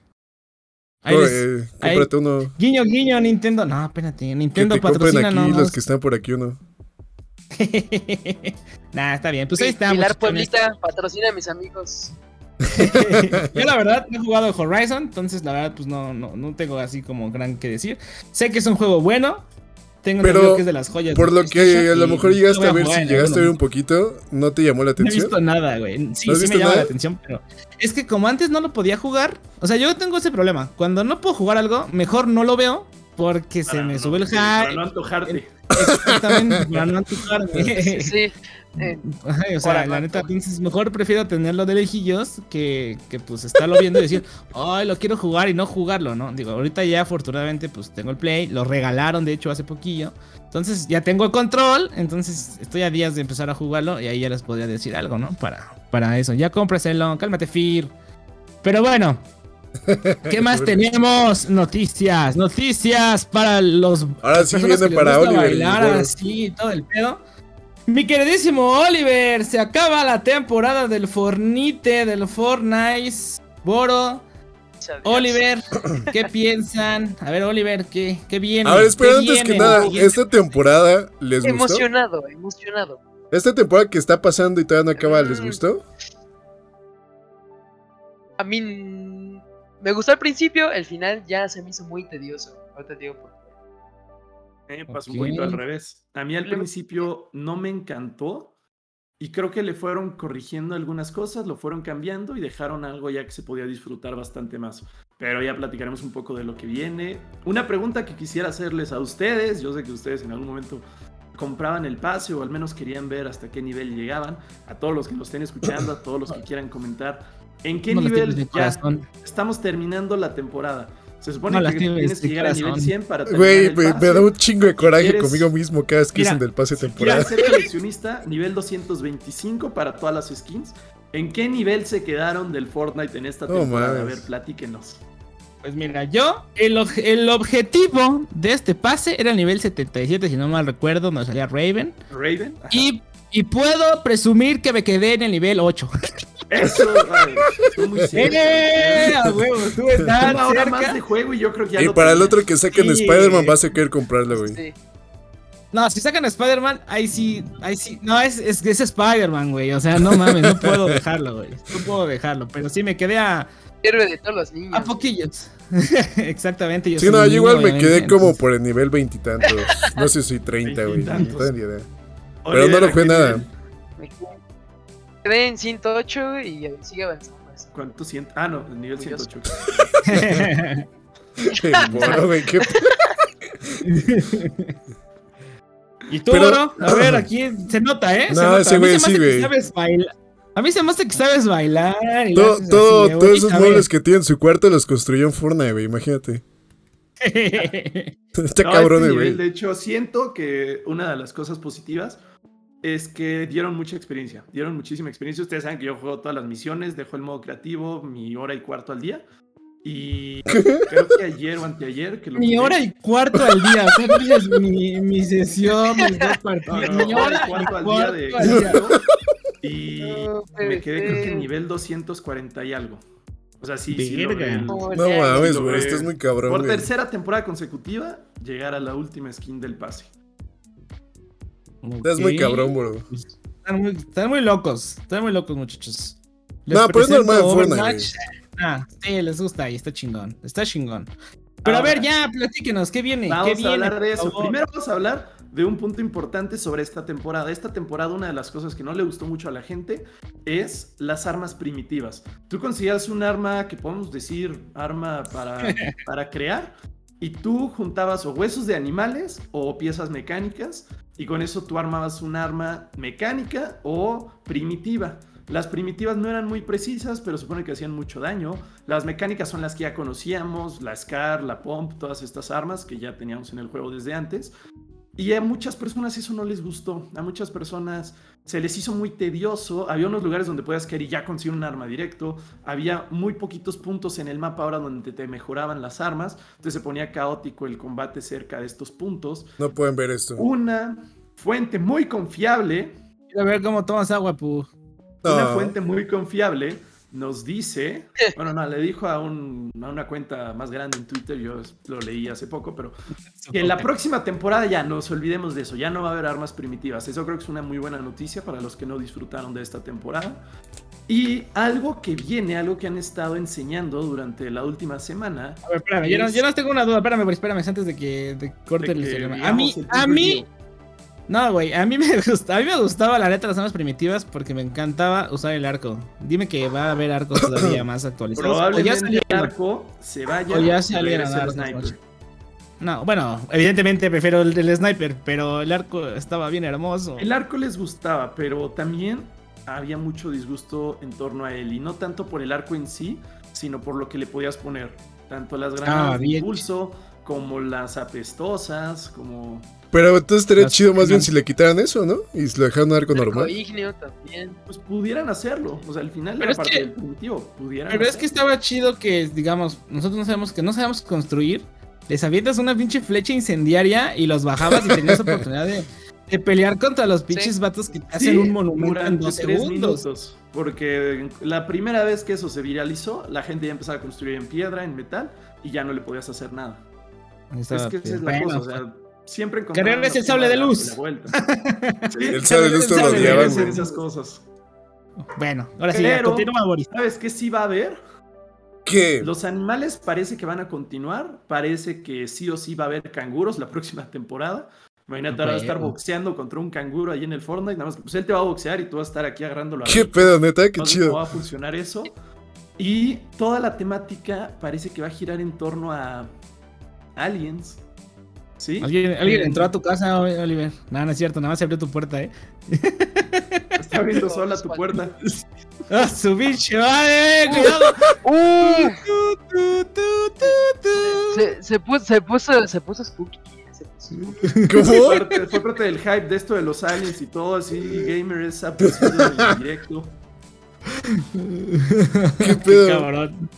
Ahí eh, cómprate uno. Guiño, guiño, Nintendo. No, espérate. Nintendo que te patrocina aquí los que están por aquí uno. nah, está bien. Pues ahí estamos. Pilar Pueblita, patrocina a mis amigos. Yo la verdad no he jugado Horizon, entonces la verdad pues no, no, no tengo así como gran que decir. Sé que es un juego bueno, tengo pero que es de las joyas. Por lo que a lo mejor llegaste a ver, si llegaste a ver un poquito, ¿no te llamó la atención? No he visto nada, güey. Sí, sí me llama la atención, pero es que como antes no lo podía jugar, o sea, yo tengo ese problema. Cuando no puedo jugar algo, mejor no lo veo porque se me sube el hype. Para no antojarte. Exactamente, para no antojarte. Sí, Eh, o sea, la neta, entonces mejor prefiero tenerlo de lejillos que, que pues estarlo viendo y decir, ay, lo quiero jugar y no jugarlo, ¿no? Digo, ahorita ya afortunadamente pues tengo el play, lo regalaron de hecho hace poquillo. Entonces ya tengo el control, entonces estoy a días de empezar a jugarlo y ahí ya les podría decir algo, ¿no? Para, para eso. Ya cómpreselo, cálmate, Fir. Pero bueno, ¿Qué más tenemos? Noticias, noticias para los. Ahora sí viene para Oliver. Bailar, así, todo el pedo. Mi queridísimo Oliver, se acaba la temporada del Fornite, del Fortnite. Boro. Oliver, ¿qué piensan? A ver, Oliver, ¿qué, qué viene? A ver, espera, antes que nada, esta temporada les gustó. Emocionado, emocionado. Esta temporada que está pasando y todavía no acaba, ¿les mm. gustó? A mí me gustó al principio, el final ya se me hizo muy tedioso. Ahorita te digo por me pasó un poquito al revés. A mí al principio no me encantó y creo que le fueron corrigiendo algunas cosas, lo fueron cambiando y dejaron algo ya que se podía disfrutar bastante más. Pero ya platicaremos un poco de lo que viene. Una pregunta que quisiera hacerles a ustedes, yo sé que ustedes en algún momento compraban el pase o al menos querían ver hasta qué nivel llegaban, a todos los que lo estén escuchando, a todos los que quieran comentar, ¿en qué nivel ya estamos terminando la temporada? Se supone que tienes que llegar a nivel 100 para Güey, me, me, da un chingo de coraje conmigo mismo cada vez que dicen del pase temporada. ser coleccionista, nivel 225 para todas las skins. ¿En qué nivel se quedaron del Fortnite en esta temporada? a ver, platíquenos. Pues mira, yo, el, el, objetivo de este pase era el nivel 77, si no mal recuerdo, donde salía Raven. Raven. Y, y puedo presumir que me quedé en el nivel 8. Eso, estoy muy. ¡Eh! A huevo, tú estás Una hora más de juego y yo creo que ya Y para el otro que saquen Spider-Man vas a querer comprarlo, güey. Sí. No, si sacan Spider-Man, ahí sí, ahí sí. No, es, es, es Spider-Man, güey. O sea, no mames, no puedo dejarlo, güey. No puedo dejarlo. Pero sí me quedé a. Héroe de todos los niños. A poquillos. Exactamente. Yo sí, no, yo igual me quedé como por el nivel veintitantos. No sé si 30, güey. No tengo ni idea. Pero no lo fue nada. Me quedé en 108 y sigue avanzando. ¿Cuánto siento? Ah, no, el nivel 108. bueno, güey, qué. ¿Y tú, Pero, A ver, aquí se nota, ¿eh? No, ese güey sí, güey. A mí se me hace que sabes bailar. Y todo, todo, todos esos muebles que tiene en su cuarto los construyó en Fortnite, güey, imagínate. Está cabrón, este güey. De hecho, siento que una de las cosas positivas es que dieron mucha experiencia, dieron muchísima experiencia. Ustedes saben que yo juego todas las misiones, dejo el modo creativo, mi hora y cuarto al día. Y creo que ayer o anteayer que lo Mi hora y cuarto al día, o sea, mi, mi sesión, mis dos partidos. mi hora y cuarto, al día de Y me quedé creo que en nivel 240 y algo. O sea, sí, sí No mames, güey, esto es muy cabrón. Por tercera temporada consecutiva, llegar a la última skin del pase. Estás muy cabrón, bro. Están muy, locos. Están muy locos, muchachos. no, pero es normal Fortnite. Ah, sí, les gusta y está chingón. Está chingón. Pero a ver, ya, platíquenos, ¿qué viene? Vamos ¿Qué a hablar de eso. Primero vamos a hablar de un punto importante sobre esta temporada. Esta temporada, una de las cosas que no le gustó mucho a la gente es las armas primitivas. ¿Tú consideras un arma que podemos decir arma para, para crear? y tú juntabas o huesos de animales o piezas mecánicas y con eso tú armabas un arma mecánica o primitiva. Las primitivas no eran muy precisas, pero supone que hacían mucho daño. Las mecánicas son las que ya conocíamos, la SCAR, la POMP, todas estas armas que ya teníamos en el juego desde antes. Y a muchas personas eso no les gustó. A muchas personas se les hizo muy tedioso. Había unos lugares donde podías caer y ya conseguir un arma directo. Había muy poquitos puntos en el mapa ahora donde te mejoraban las armas. Entonces se ponía caótico el combate cerca de estos puntos. No pueden ver esto. Una fuente muy confiable. A ver cómo tomas agua, pu. Una fuente muy confiable nos dice, bueno, no, le dijo a, una cuenta más grande en Twitter, yo lo leí hace poco, pero que en la próxima temporada ya nos olvidemos de eso, ya no va a haber armas primitivas. Eso creo que es una muy buena noticia para los que no disfrutaron de esta temporada. Y algo que viene, algo que han estado enseñando durante la última semana. A ver, espérame, yo, no, tengo una duda, espérame, espérame, antes de que corte el A mí, a mí, no, güey, a mí me gusta, a mí me gustaba la neta las armas primitivas porque me encantaba usar el arco. Dime que va a haber arcos todavía más actualizados. Probablemente el arco se vaya o ya a sniper. No, bueno, evidentemente prefiero el del sniper, pero el arco estaba bien hermoso. El arco les gustaba, pero también había mucho disgusto en torno a él y no tanto por el arco en sí, sino por lo que le podías poner, tanto las granadas ah, de impulso como las apestosas, como pero entonces estaría chido más bien si le quitaran eso, ¿no? Y si lo dejaran un arco normal. también. Pues pudieran hacerlo. O sea, al final era parte del primitivo. Pudieran pero es que estaba chido que, digamos, nosotros no sabemos que no sabemos construir. Les avientas una pinche flecha incendiaria y los bajabas y tenías oportunidad de, pelear contra los pinches vatos que te hacen un monumento en dos segundos. Minutos, porque la primera vez que eso se viralizó, la gente ya empezaba a construir en piedra, en metal, y ya no le podías hacer nada. Es que esa es la cosa, o sea siempre encontramos. el sable de luz. el sable de luz todos los esas cosas. Bueno, ahora sí, continúa, Boris. ¿Sabes qué sí va a haber? ¿Qué? Los animales parece que van a continuar. Parece que sí o sí va a haber canguros la próxima temporada. Imagínate ahora estar boxeando contra un canguro ahí en el Fortnite. Nada más que pues él te va a boxear y tú vas a estar aquí agarrándolo. Qué pedo, neta, qué chido. va a funcionar eso. Y toda la temática parece que va a girar en torno a aliens. ¿Alguien, ¿Alguien entró a tu casa, Oliver? Nada, no es cierto, nada más se abrió tu puerta, ¿eh? Está abriendo sola tu puerta. ¡Ah, su bicho! ¡Ay, cuidado! ¡Uh! Se, se, puso, se, puso, se puso spooky. ¿Cómo? Fue parte, del hype de esto de los aliens y todo así. Gamer es en directo. ¿Qué pedo? Qué cabrón.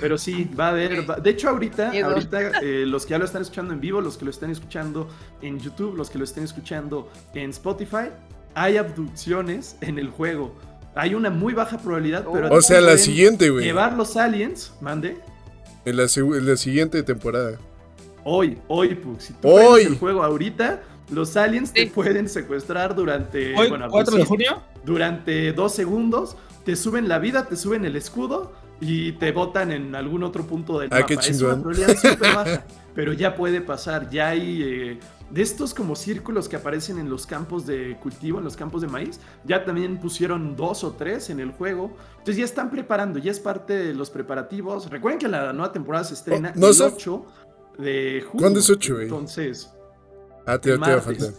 Pero sí, va a haber. De hecho, ahorita, ahorita eh, los que ya lo están escuchando en vivo, los que lo están escuchando en YouTube, los que lo estén escuchando en Spotify, hay abducciones en el juego. Hay una muy baja probabilidad, pero. O sea, la siguiente, güey. Llevar los aliens, mande. En la, siguiente temporada. Hoy, hoy, Pux. Si tú hoy. el juego ahorita, los aliens te pueden secuestrar durante. ¿Hoy, bueno, 4 de junio? Durante dos segundos. Te suben la vida, te suben el escudo y te botan en algún otro punto del ah, mapa. Qué es una probabilidad súper baja, pero ya puede pasar. Ya hay eh, de estos como círculos que aparecen en los campos de cultivo, en los campos de maíz. Ya también pusieron dos o tres en el juego. Entonces ya están preparando, ya es parte de los preparativos. Recuerden que la nueva temporada se estrena oh, el 8 de julio. ¿Cuándo es 8, güey? Entonces, Ah, te, va a faltar.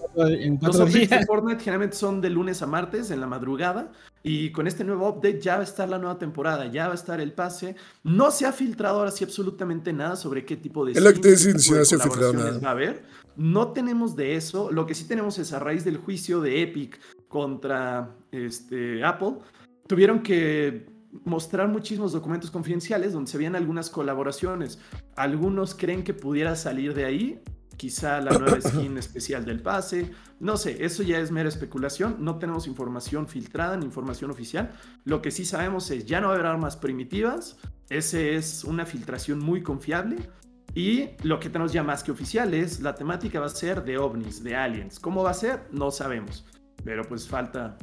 Los updates de Fortnite generalmente son de lunes a martes en la madrugada. Y con este nuevo update ya va a estar la nueva temporada, ya va a estar el pase. No se ha filtrado ahora sí absolutamente nada sobre qué tipo de. Es lo que te decía, no se ha filtrado nada. Va a haber. No tenemos de eso. Lo que sí tenemos es a raíz del juicio de Epic contra este, Apple. Tuvieron que mostrar muchísimos documentos confidenciales donde se veían algunas colaboraciones. Algunos creen que pudiera salir de ahí quizá la nueva skin especial del pase, no sé, eso ya es mera especulación, no tenemos información filtrada ni información oficial, lo que sí sabemos es ya no va a haber armas primitivas, ese es una filtración muy confiable. Y lo que tenemos ya más que oficial es la temática va a ser de ovnis, de aliens, ¿cómo va a ser? No sabemos, pero pues falta...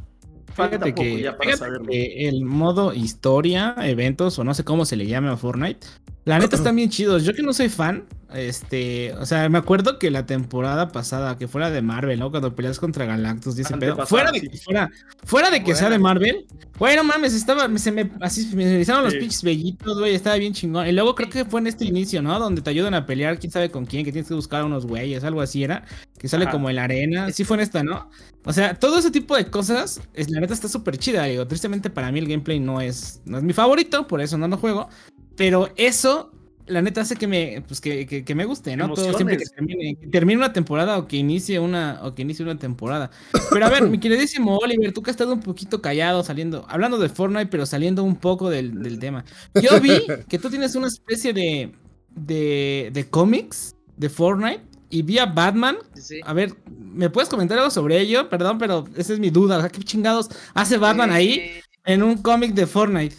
Falta poco que, ya para saberlo. el modo historia, eventos o no sé cómo se le llame a Fortnite, la neta están bien chidos. Yo que no soy fan, este, o sea, me acuerdo que la temporada pasada, que fuera de Marvel, ¿no? Cuando peleas contra Galactus, dice, pero fuera de que fuera, fuera de que sea de Marvel, güey, no mames, estaba, se me, así me realizaron los pinches bellitos, güey, estaba bien chingón. Y luego creo que fue en este inicio, ¿no? Donde te ayudan a pelear, quién sabe con quién, que tienes que buscar a unos güeyes, algo así era, que sale como en la arena, sí fue en esta, ¿no? O sea, todo ese tipo de cosas, es, la neta está súper chida, digo, tristemente para mí el gameplay no es, no es mi favorito, por eso no lo juego, pero eso la neta hace que me, pues que, que, me guste, ¿no? Todo siempre que termine, termine, una temporada o que inicie una, o que inicie una temporada. Pero a ver, mi queridísimo Oliver, tú que has estado un poquito callado, saliendo, hablando de Fortnite, pero saliendo un poco del, del tema. Yo vi que tú tienes una especie de, de, de cómics de Fortnite y vi a Batman. A ver, ¿me puedes comentar algo sobre ello? Perdón, pero esa es mi duda. ¿qué chingados hace Batman ahí eh, en un cómic de Fortnite?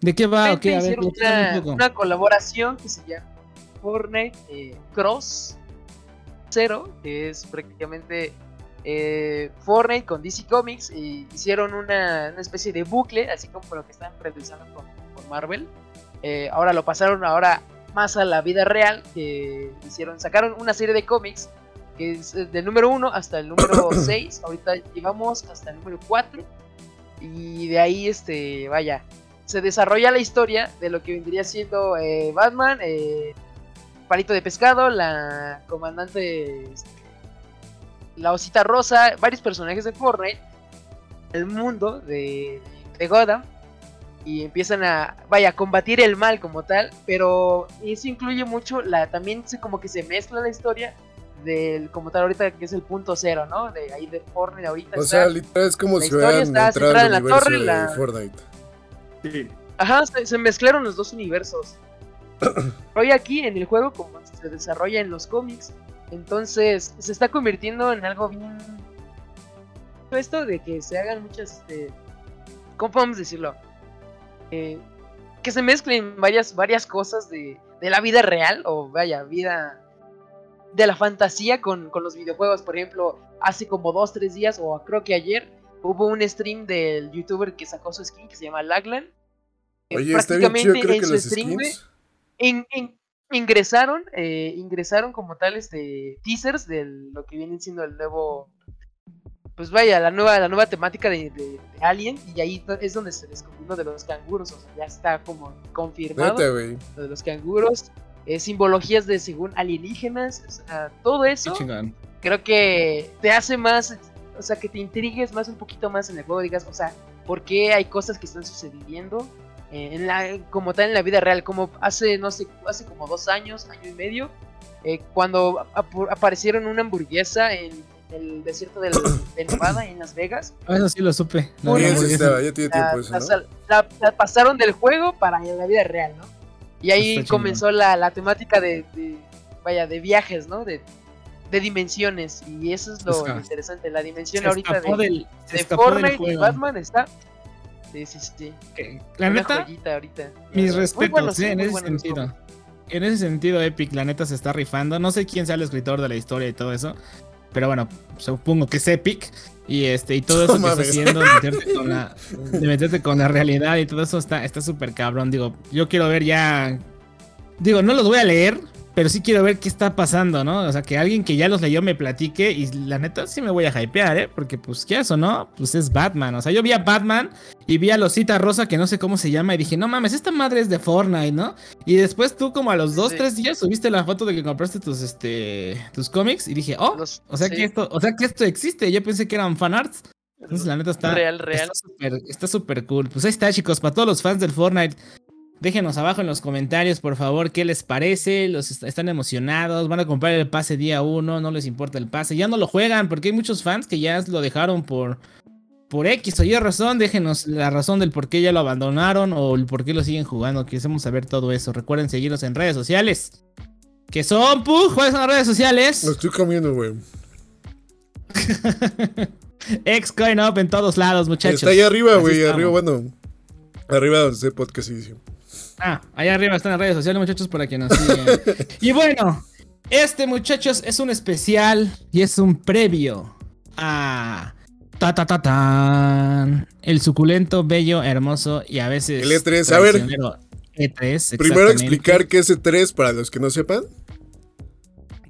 ¿De qué va? Okay, a ver, una, una, colaboración que se llama Fortnite eh, Cross Zero, que es prácticamente eh, Fortnite con DC Comics. Y hicieron una, una, especie de bucle, así como lo que están realizando con, Marvel. Eh, ahora lo pasaron ahora más a la vida real, que hicieron, sacaron una serie de cómics que es del número 1 hasta el número 6. Ahorita llevamos hasta el número 4. Y de ahí, este, vaya, se desarrolla la historia de lo que vendría siendo eh, Batman, eh, Palito de Pescado, la comandante, este, la Osita Rosa, varios personajes de Fortnite, el mundo de, de Gotham, y empiezan a, vaya, a combatir el mal como tal, pero eso incluye mucho, la también se, como que se mezcla la historia del como tal ahorita que es el punto cero, ¿no? De ahí de Fortnite ahorita. O sea, literal es como si hubieran entrado en la torre, de Fortnite. Ajá, se, mezclaron los dos universos. Hoy aquí en el juego, como se desarrolla en los cómics, entonces se está convirtiendo en algo bien. Esto de que se hagan muchas. Este, ¿Cómo podemos decirlo? Eh, que se mezclen varias, varias cosas de, de, la vida real, o vaya, vida de la fantasía con, con los videojuegos. Por ejemplo, hace como dos, tres días, o creo que ayer, hubo un stream del youtuber que sacó su skin que se llama Laglan. Oye, prácticamente está bien en su stream ingresaron, eh, ingresaron como tal este teasers de lo que viene siendo el nuevo pues vaya, la nueva, la nueva temática de, Alien, y ahí es donde se descubrió de los canguros, o sea, ya está como confirmado. Lo de los canguros, eh, simbologías de según alienígenas, o sea, todo eso, creo que te hace más o sea, que te intrigues más un poquito más en el juego, digas, o sea, ¿por qué hay cosas que están sucediendo? Eh, en la, como tal en la vida real, como hace, no sé, hace como dos años, año y medio, eh, cuando aparecieron una hamburguesa en el desierto del, de Nevada, en Las Vegas. Ah, eso sí lo supe. No, ya, ya tiene tiempo eso, ¿no? la, pasaron del juego para la vida real, ¿no? Y ahí comenzó la, la, temática de, de, vaya, de viajes, ¿no? De, de dimensiones. Y eso es lo interesante. La dimensión ahorita de, de Fortnite y Batman está. Sí, sí, sí. La neta, mis respetos en ese sentido. En ese sentido, Epic, la neta se está rifando. No sé quién sea el escritor de la historia y todo eso. Pero bueno, supongo que es Epic. Y este, y todo eso que está haciendo, de meterte, con la, de meterte con la realidad y todo eso está súper cabrón. Digo, yo quiero ver ya. Digo, no los voy a leer, pero sí quiero ver qué está pasando, ¿no? O sea, que alguien que ya los leyó me platique y la neta sí me voy a hypear, ¿eh? Porque pues, ¿qué eso, no? Pues es Batman. O sea, yo vi a Batman y vi a Losita Rosa, que no sé cómo se llama, y dije, no mames, esta madre es de Fortnite, ¿no? Y después tú como a los dos, tres días subiste la foto de que compraste tus, este, tus cómics y dije, oh, o sea que esto, o sea que esto existe. Yo pensé que eran fanarts. Entonces la neta está... Real, real. Está súper cool. Pues ahí está, chicos, para todos los fans del Fortnite. Déjenos abajo en los comentarios, por favor, qué les parece. Los están emocionados, van a comprar el pase día uno, no les importa el pase. Ya no lo juegan porque hay muchos fans que ya lo dejaron por, por X o Y razón. Déjenos la razón del por qué ya lo abandonaron o el por qué lo siguen jugando. Queremos saber todo eso. Recuerden seguirnos en redes sociales. ¿Qué son, Pug? ¿Cuáles son las redes sociales? Lo estoy comiendo, güey. Xcoin Up en todos lados, muchachos. Está ahí arriba, güey. Arriba, bueno. Arriba donde se podcast edición. Ah, allá arriba están las redes sociales, muchachos, para que nos sigan. y bueno, este, muchachos, es un especial y es un previo a. Ta, ta, ta, ta, el suculento, bello, hermoso y a veces. El E3, a ver. E3. Primero explicar qué es E3 para los que no sepan.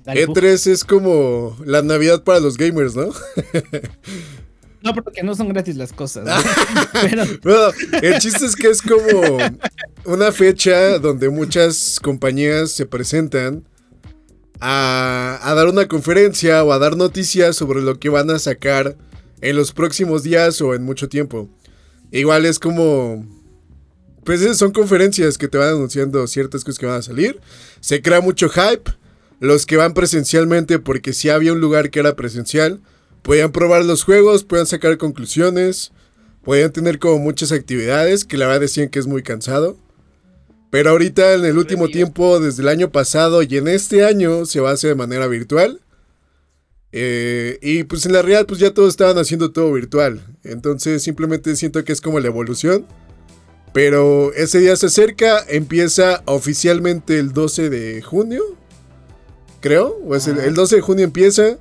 E3 es como la Navidad para los gamers, ¿no? No, porque no son gratis las cosas. Pero... el chiste es que es como una fecha donde muchas compañías se presentan a, a, dar una conferencia o a dar noticias sobre lo que van a sacar en los próximos días o en mucho tiempo. Igual es como... Pues son conferencias que te van anunciando ciertas cosas que van a salir. Se crea mucho hype. Los que van presencialmente, porque si había un lugar que era presencial, podían probar los juegos, podían sacar conclusiones, podían tener como muchas actividades que la verdad decían que es muy cansado. Pero ahorita en el último tiempo, desde el año pasado y en este año, se va a hacer de manera virtual. Eh, y pues en la realidad, pues ya todos estaban haciendo todo virtual. Entonces simplemente siento que es como la evolución. Pero ese día se acerca, empieza oficialmente el 12 de junio. Creo. O es el, el 12 de junio empieza.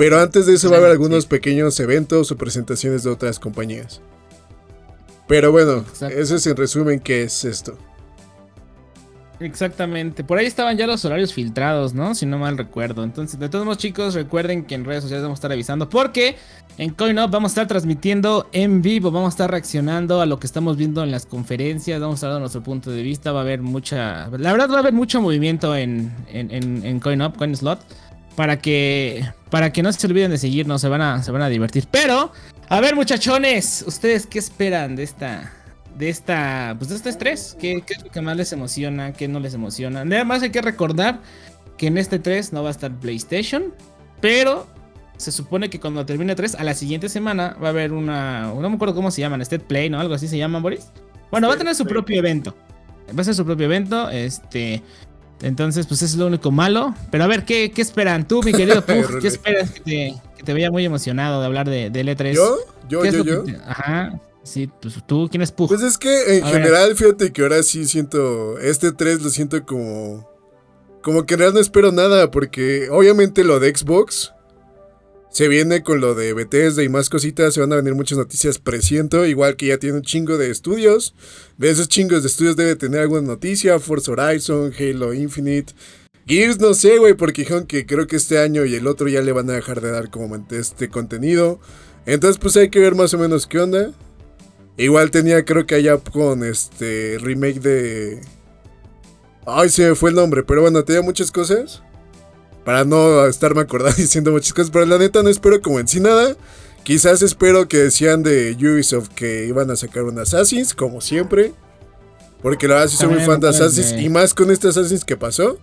Pero antes de eso va a haber algunos pequeños eventos o presentaciones de otras compañías. Pero bueno, eso es en resumen qué es esto. Exactamente. Por ahí estaban ya los horarios filtrados, ¿no? Si no mal recuerdo. Entonces, de todos modos, chicos, recuerden que en redes sociales vamos a estar avisando. Porque en CoinUp vamos a estar transmitiendo en vivo. Vamos a estar reaccionando a lo que estamos viendo en las conferencias. Vamos a dando nuestro punto de vista. Va a haber mucha. La verdad, va a haber mucho movimiento en, en, en, en CoinUp, CoinSlot para que para que no se olviden de seguirnos, se van a se van a divertir. Pero a ver, muchachones, ustedes qué esperan de esta de esta pues de este estrés? ¿Qué, es lo que más les emociona? ¿Qué no les emociona? Nada más hay que recordar que en este 3 no va a estar PlayStation, pero se supone que cuando termine 3 a la siguiente semana va a haber una no me acuerdo cómo se llaman, State Play, ¿no? Algo así se llama, Boris. Bueno, va a tener su propio evento. Va a ser su propio evento, este entonces, pues es lo único malo. Pero a ver, ¿qué, qué esperan tú, mi querido Pug? ¿Qué esperas que te, que te vea muy emocionado de hablar de, de E3? ¿Yo? ¿Yo, yo, yo? Ajá. Sí, pues tú, ¿quién es Pug? Pues es que en general, fíjate que ahora sí siento. Este 3 lo siento como. Como que en realidad no espero nada, porque obviamente lo de Xbox se viene con lo de Bethesda y más cositas, se van a venir muchas noticias, presiento, igual que ya tiene un chingo de estudios. De esos chingos de estudios debe tener alguna noticia, Forza Horizon, Halo Infinite. Gears no sé, güey, porque dijeron que creo que este año y el otro ya le van a dejar de dar como este contenido. Entonces pues hay que ver más o menos qué onda. Igual tenía creo que allá con este remake de... Ay, se me fue el nombre, pero bueno, tenía muchas cosas. Para no estarme acordando diciendo muchas cosas. Pero la neta no espero como en sí nada. Quizás espero que decían de Ubisoft que iban a sacar un Assassin's, como siempre. Porque la verdad sí soy muy fan de Assassin's. Y más con este Assassin's que pasó.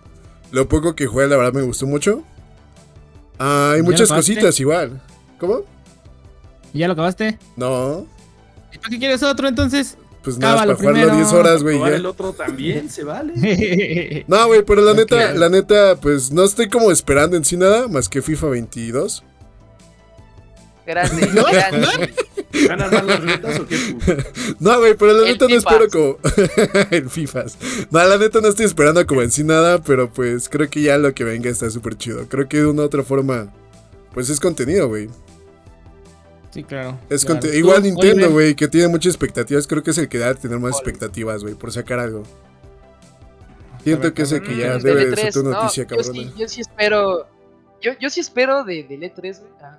Lo poco que jugué, la verdad me gustó mucho. Ah, hay muchas cositas igual. ¿Cómo? ¿Ya lo acabaste? No. ¿Y para qué quieres otro entonces? Pues nada, para jugarlo 10 horas, güey. El otro también se vale. no, güey, pero la neta, la neta, pues no estoy como esperando en sí nada más que FIFA 22. Grande, ¿No? grande. ¿Ganas más las retas o qué? No, güey, pero la neta no espero como. el FIFAs. No, la neta no estoy esperando como en sí nada, pero pues creo que ya lo que venga está súper chido. Creo que de una u otra forma, pues es contenido, güey. Sí, claro. Es Igual Nintendo, güey, que tiene muchas expectativas. Creo que es el que debe tener más expectativas, güey, por sacar algo. Siento que es el que ya debe ser tu noticia, cabrón. Yo sí, yo sí espero. Yo, yo sí espero de, del E3, güey. Ah,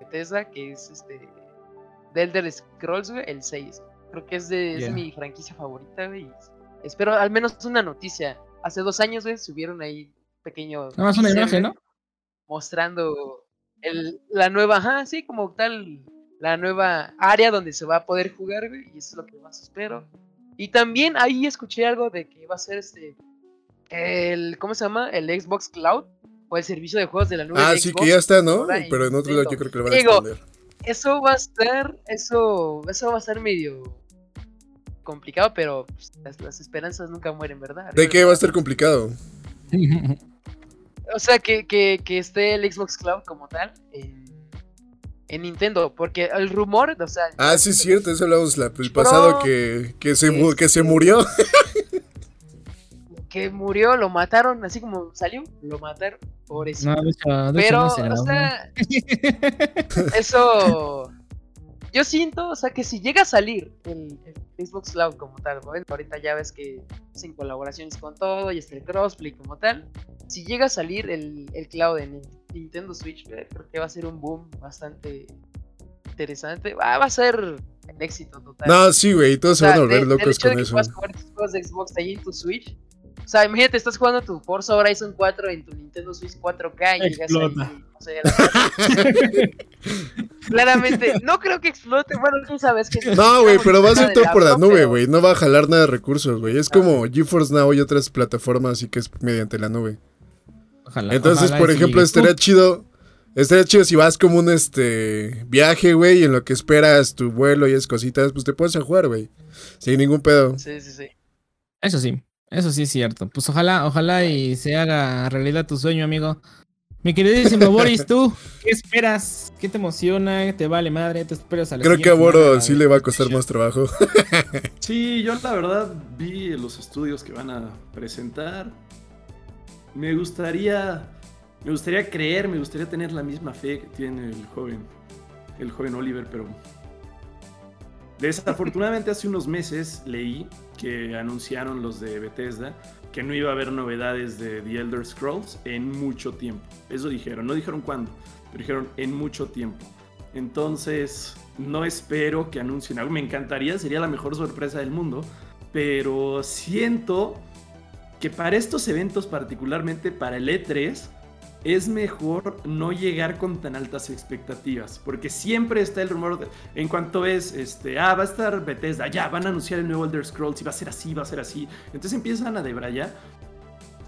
de Tesla, que es este. De Elder Scrolls, güey, el 6. Creo que es de, es de mi franquicia favorita, güey. Espero al menos una noticia. Hace dos años, güey, subieron ahí pequeño. Nada más una imagen, ¿no? Mostrando la nueva, ajá, sí, como tal, la nueva área donde se va a poder jugar, güey, y eso es lo que más espero. Y también ahí escuché algo de que va a ser este, el, ¿cómo se llama? El Xbox Cloud, o el servicio de juegos de la nube. Ah, sí, que ya está, ¿no? Pero en otro lado yo creo que lo van a extender. Eso va a estar, eso, eso va a estar medio complicado, pero pues, las, esperanzas nunca mueren, ¿verdad? ¿De qué va a estar complicado? O sea, que, que, que, esté el Xbox Cloud como tal en, en, Nintendo. Porque el rumor, o sea. Ah, sí, es cierto, eso hablamos la, el pasado que, que, se, que se murió. que murió, lo mataron, así como salió, lo mataron, pobrecito. No, Pero, o sea, eso. Yo siento, o sea, que si llega a salir el, Xbox Cloud como tal, Ahorita ya ves que hacen colaboraciones con todo y está el crossplay como tal. Si llega a salir el, el cloud en Nintendo Switch, creo que va a ser un boom bastante interesante. Va, va a ser el éxito total. No, sí, güey, todos se van a volver locos con eso. juegos de Xbox ahí en tu Switch. O sea, imagínate, estás jugando tu Forza Horizon 4 en tu Nintendo Switch 4K y llegas ahí, no sé, Claramente, no creo que explote. Bueno, tú sabes que. No, güey, pero va a ser todo por la nube, güey. No va a jalar nada de recursos, güey. Es como GeForce Now y otras plataformas, así que es mediante la nube. Ojalá, Entonces, por ejemplo, estaría chido Estaría chido si vas como un este viaje, güey, y en lo que esperas tu vuelo y es cositas, pues te puedes a jugar, güey. Sin ningún pedo. Sí, sí, sí. Eso sí, eso sí es cierto. Pues ojalá, ojalá y se haga realidad tu sueño, amigo. Mi queridísimo Boris, ¿tú qué esperas? ¿Qué te emociona? ¿Te vale madre? ¿Te esperas a la Creo que a Boris sí le va a costar más trabajo. sí, yo la verdad vi los estudios que van a presentar. Me gustaría me gustaría creer, me gustaría tener la misma fe que tiene el joven, el joven Oliver, pero desafortunadamente hace unos meses leí que anunciaron los de Bethesda que no iba a haber novedades de The Elder Scrolls en mucho tiempo. Eso dijeron, no dijeron cuándo, pero dijeron en mucho tiempo. Entonces, no espero que anuncien algo. Me encantaría, sería la mejor sorpresa del mundo, pero siento que para estos eventos, particularmente para el E3, es mejor no llegar con tan altas expectativas, porque siempre está el rumor de, en cuanto es, este, ah, va a estar Bethesda, ya, van a anunciar el nuevo Elder Scrolls y va a ser así, va a ser así. Entonces empiezan a debrayar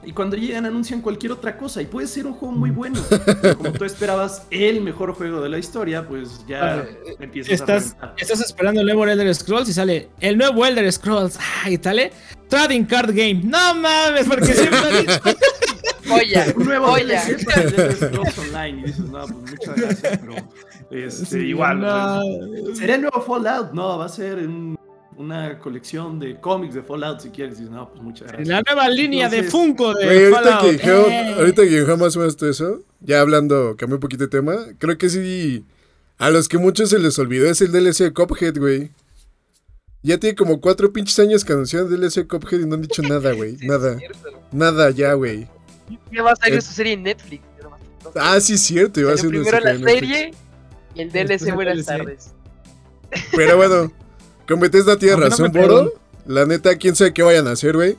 y cuando llegan anuncian cualquier otra cosa y puede ser un juego muy bueno. como tú esperabas el mejor juego de la historia, pues ya empiezas estás, a Estás esperando el nuevo Elder Scrolls y sale el nuevo Elder Scrolls. ¡Ay, y sale Trading Card Game. No mames, porque siempre Joya, un nuevo joya. online y dices, no, pues muchas gracias, pero este, igual. ¿Sería el nuevo Fallout? No, va a ser una colección de cómics de Fallout si quieres. Dices, no, pues muchas gracias. La nueva línea de Funko de Fallout. Ahorita que, eh. ahorita que dijeron más o menos todo eso, ya hablando, cambié un poquito de tema, creo que sí, a los que muchos se les olvidó es el DLC de Cophead, güey. Ya tiene como cuatro pinches años que anunciaron DLC de Cophead y no han dicho nada, güey. nada. Nada ya, güey. Ya va a salir su serie en Netflix. Ah, sí, cierto. Iba a ser primero la serie y el DLC Buenas tardes. Pero bueno, con Bethesda tiene razón, Boro. La neta, quién sabe qué vayan a hacer, güey.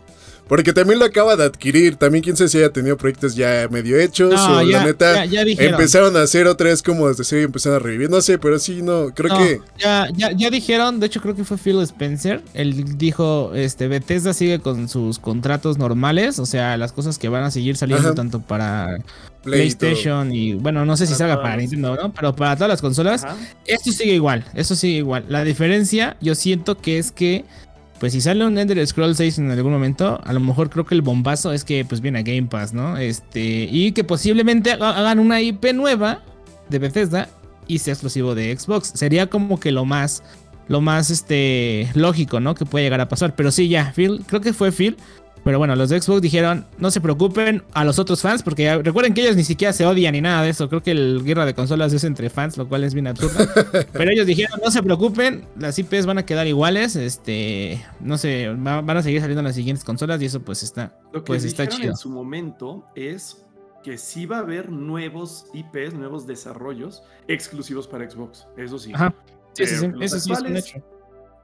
Porque también lo acaba de adquirir. También quién sabe si haya tenido proyectos ya medio hechos. o la neta empezaron a hacer otra vez como desde cero y empezaron a revivir. No sé, pero sí, no. Creo que. Ya, ya, ya dijeron, de hecho creo que fue Phil Spencer. Él dijo, este, Bethesda sigue con sus contratos normales. O sea, las cosas que van a seguir saliendo tanto para PlayStation y bueno, no sé si salga para Nintendo, ¿no? Pero para todas las consolas, esto sigue igual, esto sigue igual. La diferencia, yo siento que es que pues si sale un Ender Scroll 6 en algún momento, a lo mejor creo que el bombazo es que pues viene a Game Pass, ¿no? Este, y que posiblemente hagan una IP nueva de Bethesda y sea exclusivo de Xbox. Sería como que lo más lo más este lógico, ¿no? Que puede llegar a pasar, pero sí ya, Phil, creo que fue Phil pero bueno, los de Xbox dijeron, no se preocupen a los otros fans, porque recuerden que ellos ni siquiera se odian ni nada de eso. Creo que el guerra de consolas es entre fans, lo cual es bien absurdo. Pero ellos dijeron, no se preocupen, las IPs van a quedar iguales. Este, no sé, van a seguir saliendo las siguientes consolas y eso pues está, lo que pues está chido. En su momento es que sí va a haber nuevos IPs, nuevos desarrollos exclusivos para Xbox. Eso sí. Ajá. Sí, sí, sí. Eso sí es un hecho.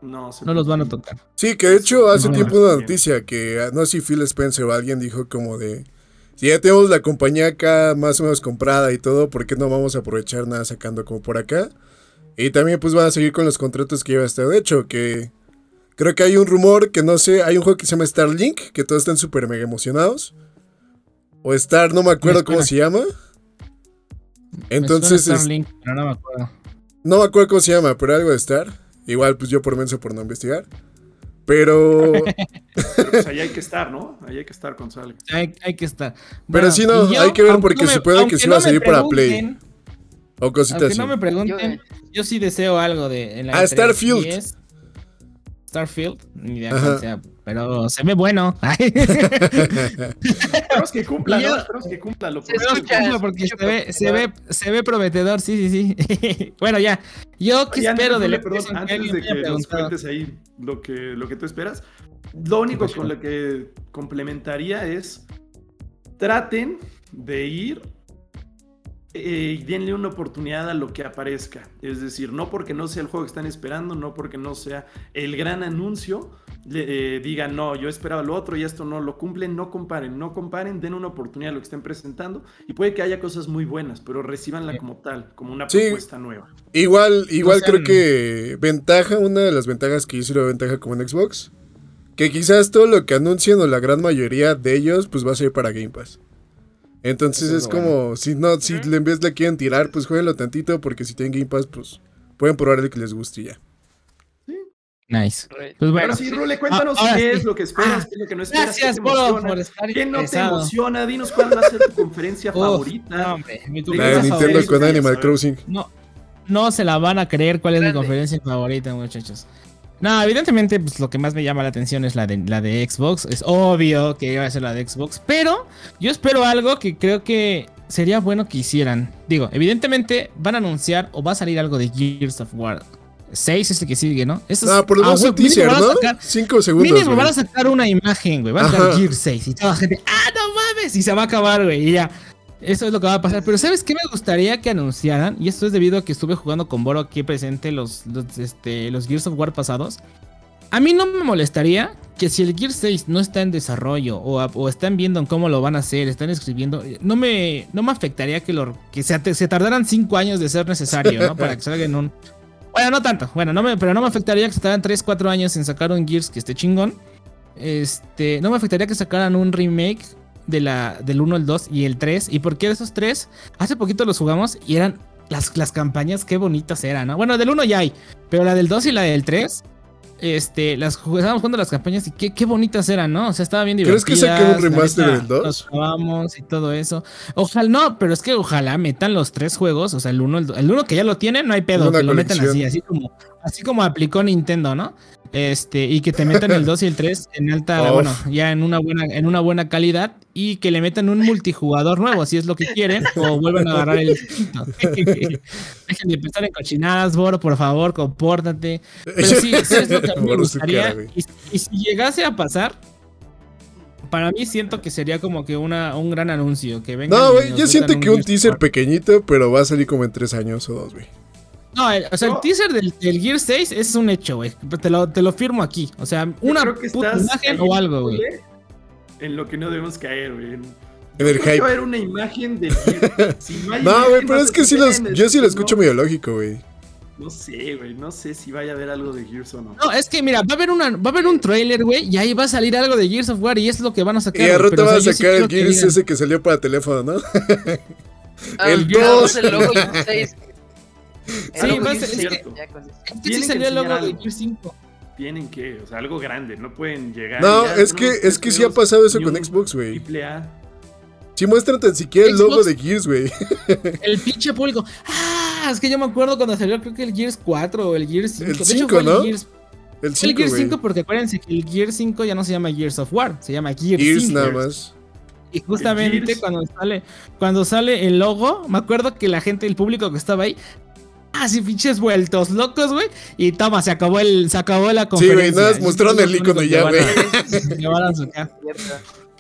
No, los van a tocar. Sí, que de hecho hace tiempo una noticia que ah, no sé si Phil Spencer o alguien dijo como de si ya tenemos la compañía acá más o menos comprada y todo, ¿por qué no vamos a aprovechar nada sacando como por acá? Y también pues van a seguir con los contratos que lleva este. De hecho, que creo que hay un rumor que no sé, hay un juego que se llama Starlink, que todos están súper mega emocionados. O Star, no me acuerdo cómo se llama. Entonces... Starlink, pero no me acuerdo. No me acuerdo cómo se llama, pero algo de Star. Igual, pues yo por menso por no investigar. Pero. Pero pues ahí hay que estar, ¿no? Ahí hay que estar con Sale. Hay, hay que estar. Pero sí, no, hay que ver porque se puede que sí va a salir para Play. O cositas así. no me pregunten, yo, sí deseo algo de. En la ah, Starfield. Starfield, ni idea cuál sea, pero se ve bueno. Esperemos que cumpla, ¿no? Esperemos que cumpla. Lo se escucha, porque se ve, se, ve, se ve prometedor, sí, sí, sí. bueno, ya. Yo qué espero del perdón, antes de que nos cuentes ahí lo que, lo que tú esperas, lo único con lo que complementaría es traten de ir eh, y denle una oportunidad a lo que aparezca. Es decir, no porque no sea el juego que están esperando, no porque no sea el gran anuncio, le, eh, digan, no, yo esperaba lo otro y esto no lo cumplen, no comparen, no comparen, den una oportunidad a lo que estén presentando y puede que haya cosas muy buenas, pero recibanla como tal, como una propuesta nueva. Igual, igual creo que ventaja, una de las ventajas que hizo la ventaja como en Xbox, que quizás todo lo que anuncien o la gran mayoría de ellos, pues va a ser para Game Pass. Entonces es, como, si no, si en vez le quieren tirar, pues jueguenlo tantito, porque si tienen Game Pass, pues pueden probar el que les guste y ya. Nice. Pues bueno. sí, Rule, cuéntanos qué es lo que esperas, qué es lo que no esperas. Gracias, por estar ¿Qué no te emociona? Dinos cuál va a ser tu conferencia favorita. No, hombre, mi la de Nintendo con Animal Crossing. No, no se la van a creer cuál es mi conferencia favorita, muchachos. No, evidentemente, pues lo que más me llama la atención es la de, la de Xbox. Es obvio que iba a ser la de Xbox. Pero yo espero algo que creo que sería bueno que hicieran. Digo, evidentemente van a anunciar o va a salir algo de Gears of War 6 es el que sigue, ¿no? ah, por lo menos un teaser, ¿no? 5 segundos. Mínimo van a sacar una imagen, güey. Van a sacar Gears 6 y toda la gente, ¡ah, no mames! Y se va a acabar, güey. Y ya. Eso es lo que va a pasar. Pero ¿sabes qué me gustaría que anunciaran? Y esto es debido a que estuve jugando con Boro aquí presente los, este, los Gears of War pasados. A mí no me molestaría que si el Gear 6 no está en desarrollo o, están viendo en cómo lo van a hacer, están escribiendo, no me, no me afectaría que, lo, que se, tardaran 5 años de ser necesario. Para que salga en un... Bueno, no tanto, bueno, no me, pero no me afectaría que se tardaran 3, 4 años en sacar un Gears que esté chingón. Este, no me afectaría que sacaran un remake de la, del 1, el 2 y el 3. ¿Y por qué de esos 3? Hace poquito los jugamos y eran las, las campañas, qué bonitas eran, ¿no? Bueno, del 1 ya hay, pero la del 2 y la del 3 este, las estábamos jugando las campañas y qué, qué bonitas eran, ¿no? O sea, estaba bien divertidas. ¿Crees que saquen un remaster del 2? Los jugamos y todo eso. Ojalá, no, pero es que ojalá metan los tres juegos, o sea, el uno, el, uno que ya lo tienen, no hay pedo, que lo metan así, así como, así como aplicó Nintendo, ¿no? Este, y que te metan el 2 y el 3 en alta, bueno, ya en una buena, en una buena calidad, y que le metan un multijugador nuevo, si es lo que quieren, o vuelvan a agarrar el Dejen de pensar en cochinadas, Boro, por favor, compórtate. Pero sí, sí es lo que me gustaría. y, si llegase a pasar, para mí siento que sería como que una, un gran anuncio. Que venga no, güey, yo siento que un teaser pequeñito, pero va a salir como en tres años o dos, güey. No, o sea, el teaser del, Gear 6 es un hecho, güey. Te lo, te lo firmo aquí. O sea, una puta imagen o algo, güey. En lo que no debemos caer, güey. En el hype. Va a haber una imagen de. no, güey, pero es que sí los, yo sí lo escucho medio lógico, güey. No sé, güey, no sé si vaya a haber algo de Gears o no. No, es que mira, va a haber una, va a haber un trailer, güey, y ahí va a salir algo de Gears of War y es lo que van a sacar. Y a rato van a sacar el Gears ese que salió para teléfono, ¿no? Ah, el 2. El logo 6. Sí, a ser. cierto. que, sí salió el logo de Gear 5 tienen que, o sea, algo grande, no pueden llegar. No, es que, es que sí ha pasado eso con Xbox, güey. Si muestran tan siquiera el logo de Gears, güey. El pinche público. Ah, es que yo me acuerdo cuando salió, creo que el Gears 4 o el Gears 5. El 5, ¿no? El, Gears, el, 5, el Gears 5, porque acuérdense que el Gears 5 ya no se llama Gears of War, se llama Gears, Gears nada más. Y justamente cuando sale, cuando sale el logo, me acuerdo que la gente, el público que estaba ahí, así pinches vueltos locos, güey. Y toma, se acabó el, se acabó la conferencia. Sí, güey, nada, mostraron el icono ya, güey.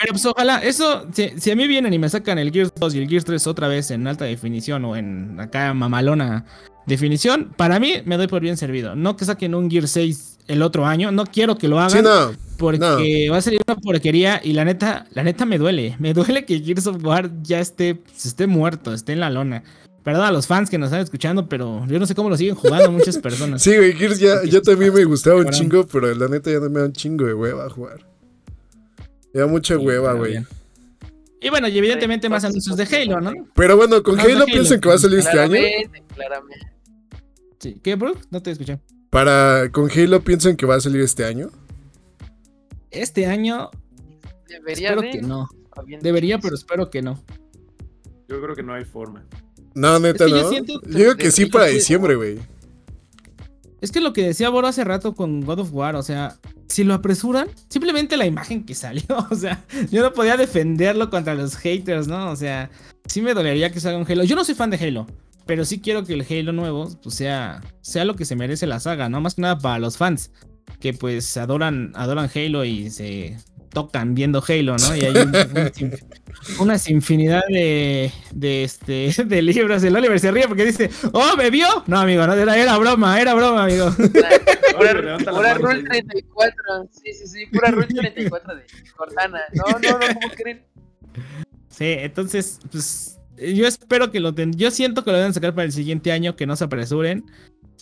Pero pues ojalá, eso, si, a mí vienen y me sacan el Gears 2 y el Gears 3 otra vez en alta definición o en acá mamalona definición, para mí me doy por bien servido. No que saquen un Gears 6 el otro año, no quiero que lo hagan. Sí, no, porque va a salir una porquería y la neta, la neta me duele. Me duele que Gears of War ya esté, esté muerto, esté en la lona. Perdón a los fans que nos están escuchando, pero yo no sé cómo lo siguen jugando muchas personas. sí, güey, Gears ya, ya también me gustaba un chingo, pero la neta ya no me da un chingo de hueva a jugar. Ya da mucha hueva, güey. Y bueno, y evidentemente más anuncios de Halo, ¿no? Pero bueno, con Halo, piensan que va a salir este año. Claramente. Sí, ¿qué, bro? No te escuché. Para con Halo piensan que va a salir este año. Este año Debería espero que no. Debería, pero espero que no. Yo creo que no hay forma. No, neta, no. Yo, digo que sí para diciembre, güey. Es que lo que decía Boro hace rato con God of War, o sea, si lo apresuran, simplemente la imagen que salió, o sea, yo no podía defenderlo contra los haters, ¿no? O sea, sí me dolería que salga un Halo. Yo no soy fan de Halo. pero sí quiero que el Halo nuevo pues, sea, sea lo que se merece la saga, ¿no? Más que nada para los fans, que pues adoran, adoran Halo y se tocan viendo Halo, ¿no? Y hay una infinidad de, de, este, de libros. El Oliver se ríe porque dice, ¡Oh, me vio! No, amigo, no, era, era broma, era broma, amigo. pura, pura Rule 34, sí, sí, sí, pura Rule 34 de Cortana. No, no, no, ¿cómo creen? Sí, entonces, pues yo espero que lo ten... Yo siento que lo deben sacar para el siguiente año, que no se apresuren.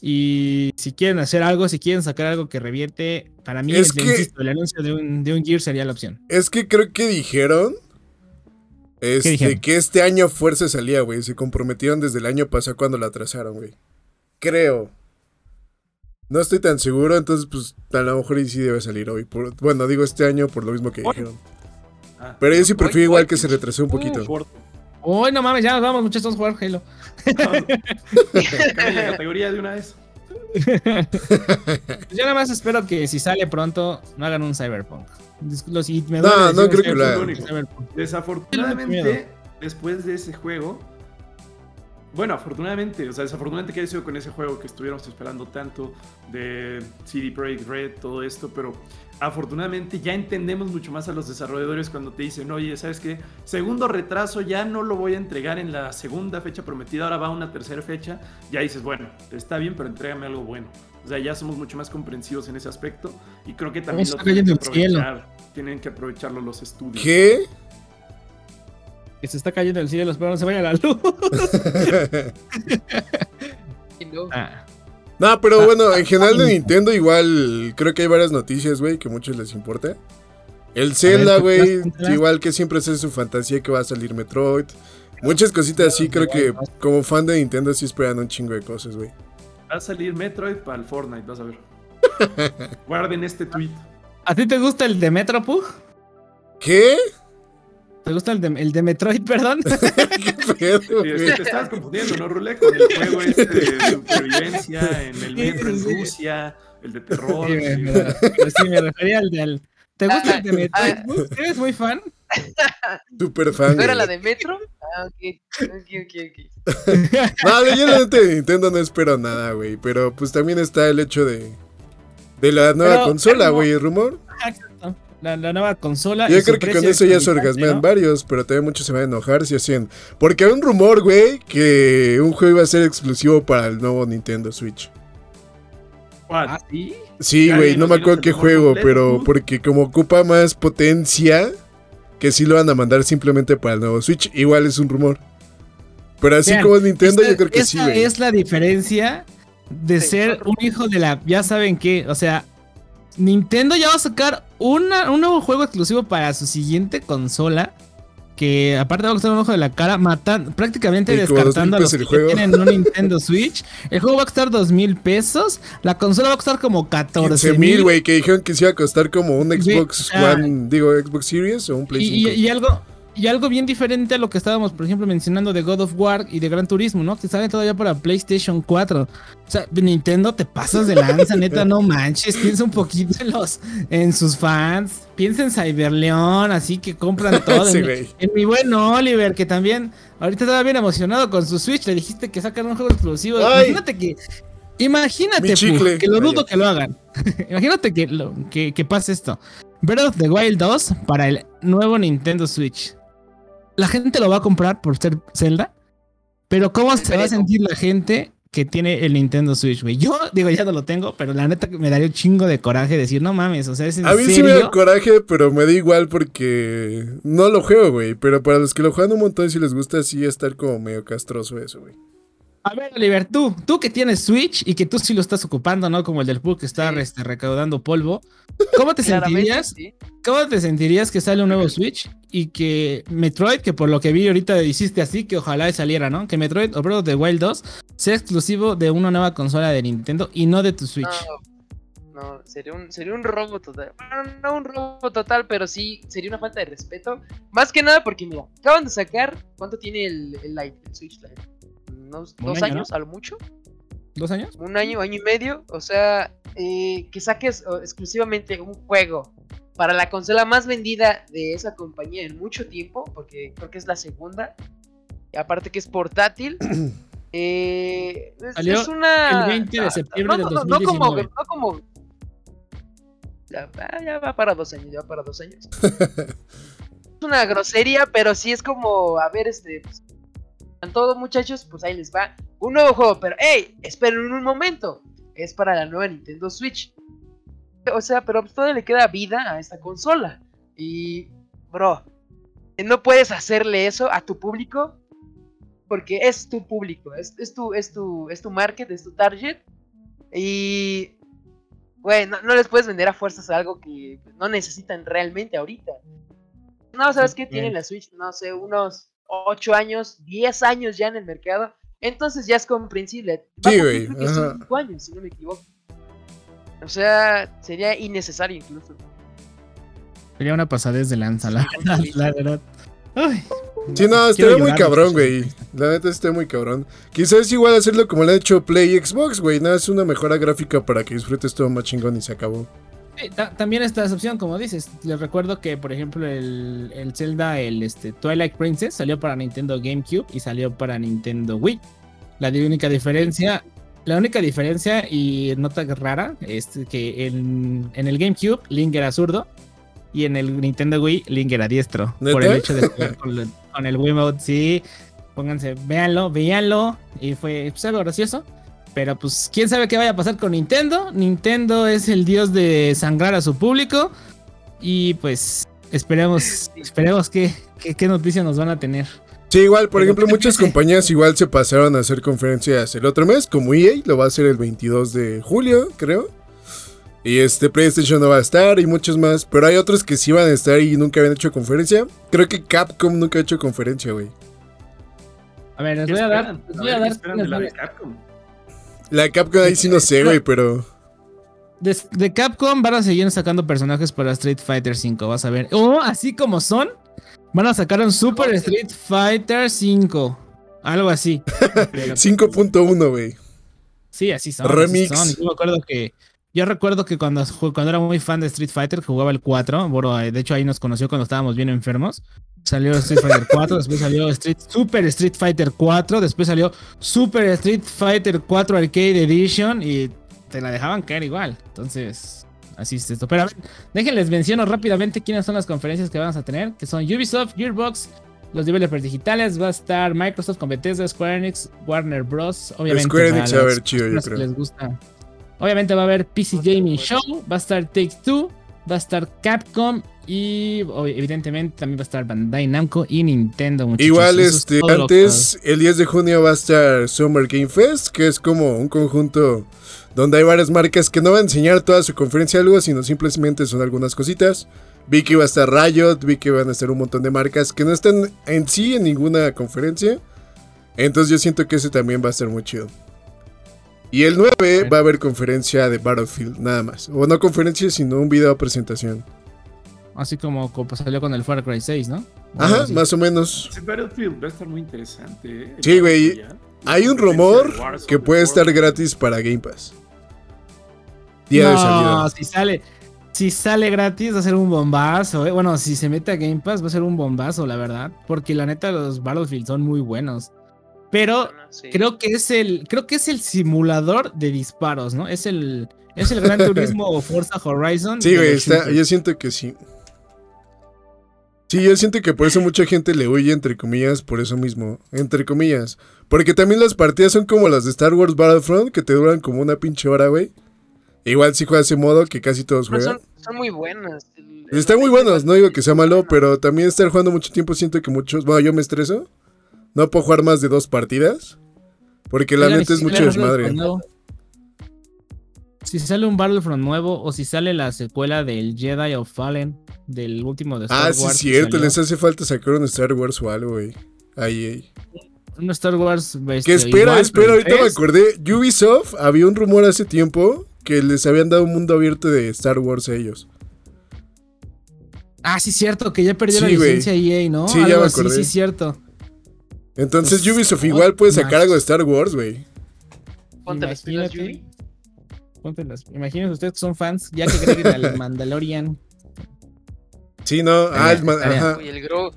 Y si quieren hacer algo, si quieren sacar algo que revierte, para mí es el anuncio de un, de un Gear sería la opción. Es que creo que dijeron este, que este año fuerza salía, güey. Se comprometieron desde el año pasado cuando la atrasaron, güey. Creo. No estoy tan seguro, entonces pues a lo mejor sí debe salir hoy. bueno, digo este año por lo mismo que dijeron. Ah. Pero yo sí prefiero igual que se retrasó un poquito. Uy, no mames, ya nos vamos, muchachos, a jugar Halo. Cambia la categoría de una vez. Yo nada más espero que si sale pronto no hagan un Cyberpunk. no, no creo que lo hagan. Desafortunadamente, después de ese juego, bueno, afortunadamente, o sea, desafortunadamente que haya sido con ese juego que estuviéramos esperando tanto de CD Projekt Red, todo esto, pero afortunadamente ya entendemos mucho más a los desarrolladores cuando te dicen, oye, ¿sabes qué? Segundo retraso, ya no lo voy a entregar en la segunda fecha prometida, ahora va a una tercera fecha. Ya dices, bueno, está bien, pero entrégame algo bueno. O sea, ya somos mucho más comprensivos en ese aspecto y creo que también lo tienen que aprovechar. Tienen que aprovecharlo los estudios. ¿Qué? Que se está cayendo el cielo, espero no se vaya la luz. ah. No, pero ah, bueno, en general de Nintendo igual creo que hay varias noticias, güey, que a muchos les importa. El Zelda, güey, igual que siempre es su fantasía que va a salir Metroid. Muchas cositas así, creo que como fan de Nintendo sí esperan un chingo de cosas, güey. Va a salir Metroid para el Fortnite, vas a ver. Guarden este tweet. ¿A ti te gusta el de Metropug? ¿Qué? ¿Te gusta el de, el de Metroid, perdón? ¿Qué pedo, te estabas confundiendo, ¿no, Rule? Con el juego este de supervivencia en el metro en Rusia, el de terror. Sí, sí. me refería al de... ¿Te gusta el de Metroid? Ah, ¿Eres muy fan? Super fan. ¿No era la de Metro? Ah, ok, ok, ok, ok. no, yo la de Nintendo no espero nada, güey. Pero pues también está el hecho de... De la nueva consola, güey, el rumor. La, nueva consola. Yo creo que con eso ya se orgasmean varios, pero también muchos se van a enojar si hacen. Porque hay un rumor, güey, que un juego iba a ser exclusivo para el nuevo Nintendo Switch. ¿Ah, sí? Sí, güey, no me acuerdo qué juego, pero porque como ocupa más potencia, que sí lo van a mandar simplemente para el nuevo Switch. Igual es un rumor. Pero así como es Nintendo, yo creo que sí, güey. es la diferencia de ser un hijo de la. Ya saben qué, o sea, Nintendo ya va a sacar un nuevo juego exclusivo para su siguiente consola. Que aparte va a costar un ojo de la cara, matan, prácticamente descartando a los que tienen un Nintendo Switch. El juego va a costar dos mil pesos. La consola va a costar como 14 mil. güey, que dijeron que se iba a costar como un Xbox One, digo, Xbox Series o un PlayStation. y, algo, y algo bien diferente a lo que estábamos, por ejemplo, mencionando de God of War y de Gran Turismo, ¿no? Que sale todavía para PlayStation 4. O sea, Nintendo te pasas de lanza, neta, no manches. Piensa un poquito en los, en sus fans. Piensa en Cyberleón, así que compran todo. en, mi buen Oliver, que también ahorita estaba bien emocionado con su Switch. Le dijiste que sacan un juego exclusivo. Imagínate que. Imagínate, que lo dudo que lo hagan. Imagínate que, lo, que, que pase esto. Breath of the Wild 2 para el nuevo Nintendo Switch la gente lo va a comprar por ser Zelda, pero ¿cómo se va a sentir la gente que tiene el Nintendo Switch, güey? Yo digo, ya no lo tengo, pero la neta me daría un chingo de coraje decir, no mames, o sea, es en A mí sí me da coraje, pero me da igual porque no lo juego, güey. Pero para los que lo juegan un montón, si les gusta, sí estar como medio castroso eso, güey. A ver, Oliver, tú, tú que tienes Switch y que tú sí lo estás ocupando, ¿no? Como el del Pug que está este, recaudando polvo. ¿Cómo te sentirías? ¿Cómo te sentirías que sale un nuevo Switch y que Metroid, que por lo que vi ahorita hiciste así, que ojalá saliera, ¿no? Que Metroid o Breath de Wild 2 sea exclusivo de una nueva consola de Nintendo y no de tu Switch. No, no sería un, sería un robo total. no un robo total, pero sí sería una falta de respeto. Más que nada porque, mira, acaban de sacar. ¿Cuánto tiene el, el Lite, el Switch Lite? Dos años, a lo mucho. ¿Dos años? Un año, año y medio. O sea, eh, que saques exclusivamente un juego para la consola más vendida de esa compañía en mucho tiempo, porque creo que es la segunda. Y aparte que es portátil. Eh, es, Salió es una. el 20 de septiembre no, del no, no como, 2019. no como. Ya, va- ya va para dos años, ya va para dos años. es una grosería, pero sí es como, a ver, este. Pues, todos muchachos, pues ahí les va un nuevo juego, pero ¡hey! Esperen un momento. Es para la nueva Nintendo Switch. O sea, pero pues, todavía le queda vida a esta consola. Y, bro, no puedes hacerle eso a tu público porque es tu público, es, es tu, es tu, es tu market, es tu target. Y, güey, no, no les puedes vender a fuerzas algo que no necesitan realmente ahorita. No, ¿sabes qué? Tiene la Switch, no sé, unos 8 años, 10 años ya en el mercado. Entonces ya es comprensible. Sí, güey, creo que ajá. 5 años, si no me equivoco. O sea, sería innecesario incluso. Sería una pasadez de lanza, la verdad. La verdad. Ay, Sí, no, estaría muy cabrón, güey. La neta está muy cabrón. Quizás igual hacerlo como le han hecho Play y Xbox, güey. Nada, es una mejora gráfica para que disfrutes todo más chingón y se acabó. Ta- También esta opción, como dices. Les recuerdo que, por ejemplo, el, el Zelda, el este, Twilight Princess, salió para Nintendo GameCube y salió para Nintendo Wii. La única diferencia, la única diferencia y nota rara es que en, en el GameCube Link era zurdo y en el Nintendo Wii Link era diestro. Por el hecho de jugar con, el- con el Wiimote, sí. Pónganse, véanlo, véanlo. Y fue pues, algo gracioso. Pero pues, quién sabe qué vaya a pasar con Nintendo. Nintendo es el dios de sangrar a su público. Y pues, esperemos, esperemos qué, qué, qué noticias nos van a tener. Sí, igual, por Pero, ejemplo, ¿qué muchas compañías igual se pasaron a hacer conferencias el otro mes, como EA, lo va a hacer el 22 de julio, creo. Y este PlayStation no va a estar y muchos más, pero hay otros que sí van a estar y nunca habían hecho conferencia. Creo que Capcom nunca ha hecho conferencia, güey. A ver, les ¿Qué voy a dar. esperan? Les voy a ver, ¿qué dar. les de voy Capcom? La Capcom ahí sí no sé, güey, pero... De, de Capcom van a seguir sacando personajes para Street Fighter V, vas a ver. O así como son, van a sacar un Super Street Fighter V. Algo así. Pero, 5.1, güey. Sí, así son. Remix. así son. Yo me acuerdo que. Yo recuerdo que cuando, cuando era muy fan de Street Fighter, jugaba el 4. Bueno, eh, de hecho, ahí nos conoció cuando estábamos bien enfermos. Salió Street Fighter 4, después salió Street, Super Street Fighter 4, después salió Super Street Fighter 4 Arcade Edition y te la dejaban caer igual. Entonces, así es esto. Pero a ver, déjenles menciono rápidamente quiénes son las conferencias que vamos a tener, que son Ubisoft, Gearbox, los developers digitales, va a estar Microsoft con Bethesda, Square Enix, Warner Bros. Obviamente Square Enix va a las ver chido, yo creo. les gusta. Obviamente va a haber PC Gaming Show, va a estar Take Two, va a estar Capcom y o- evidentemente también va a estar Bandai Namco y Nintendo. muchachos. Igual, es este, antes, el 10 de junio va a estar Summer Game Fest, que es como un conjunto donde hay varias marcas que no van a enseñar toda su conferencia algo, sino simplemente son algunas cositas. Vi que iba a estar Riot, vi que van a estar un montón de marcas que no están en sí en ninguna conferencia. Entonces yo siento que ese también va a estar muy chido. Y el 9 va a haber conferencia de Battlefield, nada más. O no conferencia, sino un video presentación. Así como, como salió con el Far Cry 6, ¿no? O Ajá, así. más o menos. Sí, Battlefield va a estar muy interesante. ¿eh? Sí, güey. Hay un rumor de Warzone, que de puede estar gratis para Game Pass. Día de no, salida. si sale, si sale gratis va a ser un bombazo. eh. Bueno, si se mete a Game Pass va a ser un bombazo, la verdad. Porque la neta los Battlefield son muy buenos. Pero Sí. creo que es el, creo que es el simulador de disparos, ¿no? Es el, es el Gran Turismo o Forza Horizon. Sí, de güey, está, yo siento que sí. Sí, yo siento que por eso mucha gente le huye, entre comillas, por eso mismo. Entre comillas. Porque también las partidas son como las de Star Wars Battlefront, que te duran como una pinche hora, güey. Igual si juegas ese modo que casi todos Pero juegan. son, son muy buenas. Están muy buenos, no digo que sea malo, pero también estar jugando mucho tiempo siento que muchos... Bueno, yo me estreso. No puedo jugar más de dos partidas. Porque la neta es mucho desmadre. Nuevo, Si sale un Battlefront nuevo o si sale la secuela del Jedi of Fallen, del último de Star Ah, sí, Wars. es que cierto, salió. les hace falta sacar un Star Wars o algo, güey. Ahí, ahí. Un Star Wars. Que espera, igual, espera, ahorita me acordé. Ubisoft, había un rumor hace tiempo que les habían dado un mundo abierto de Star Wars a ellos. Ah, sí, cierto, que ya perdió la Sí, licencia EA, ¿no? Sí, ya Algo me así, acordé. sí, cierto. Entonces Pues, Ubisoft igual puede sacar algo de Star Wars, güey. Ponte las pilas, Imagínate. Imagínense ustedes que son fans, ya que creen al Mandalorian. Sí, no. Ah, el ajá. Oye, el Grogu.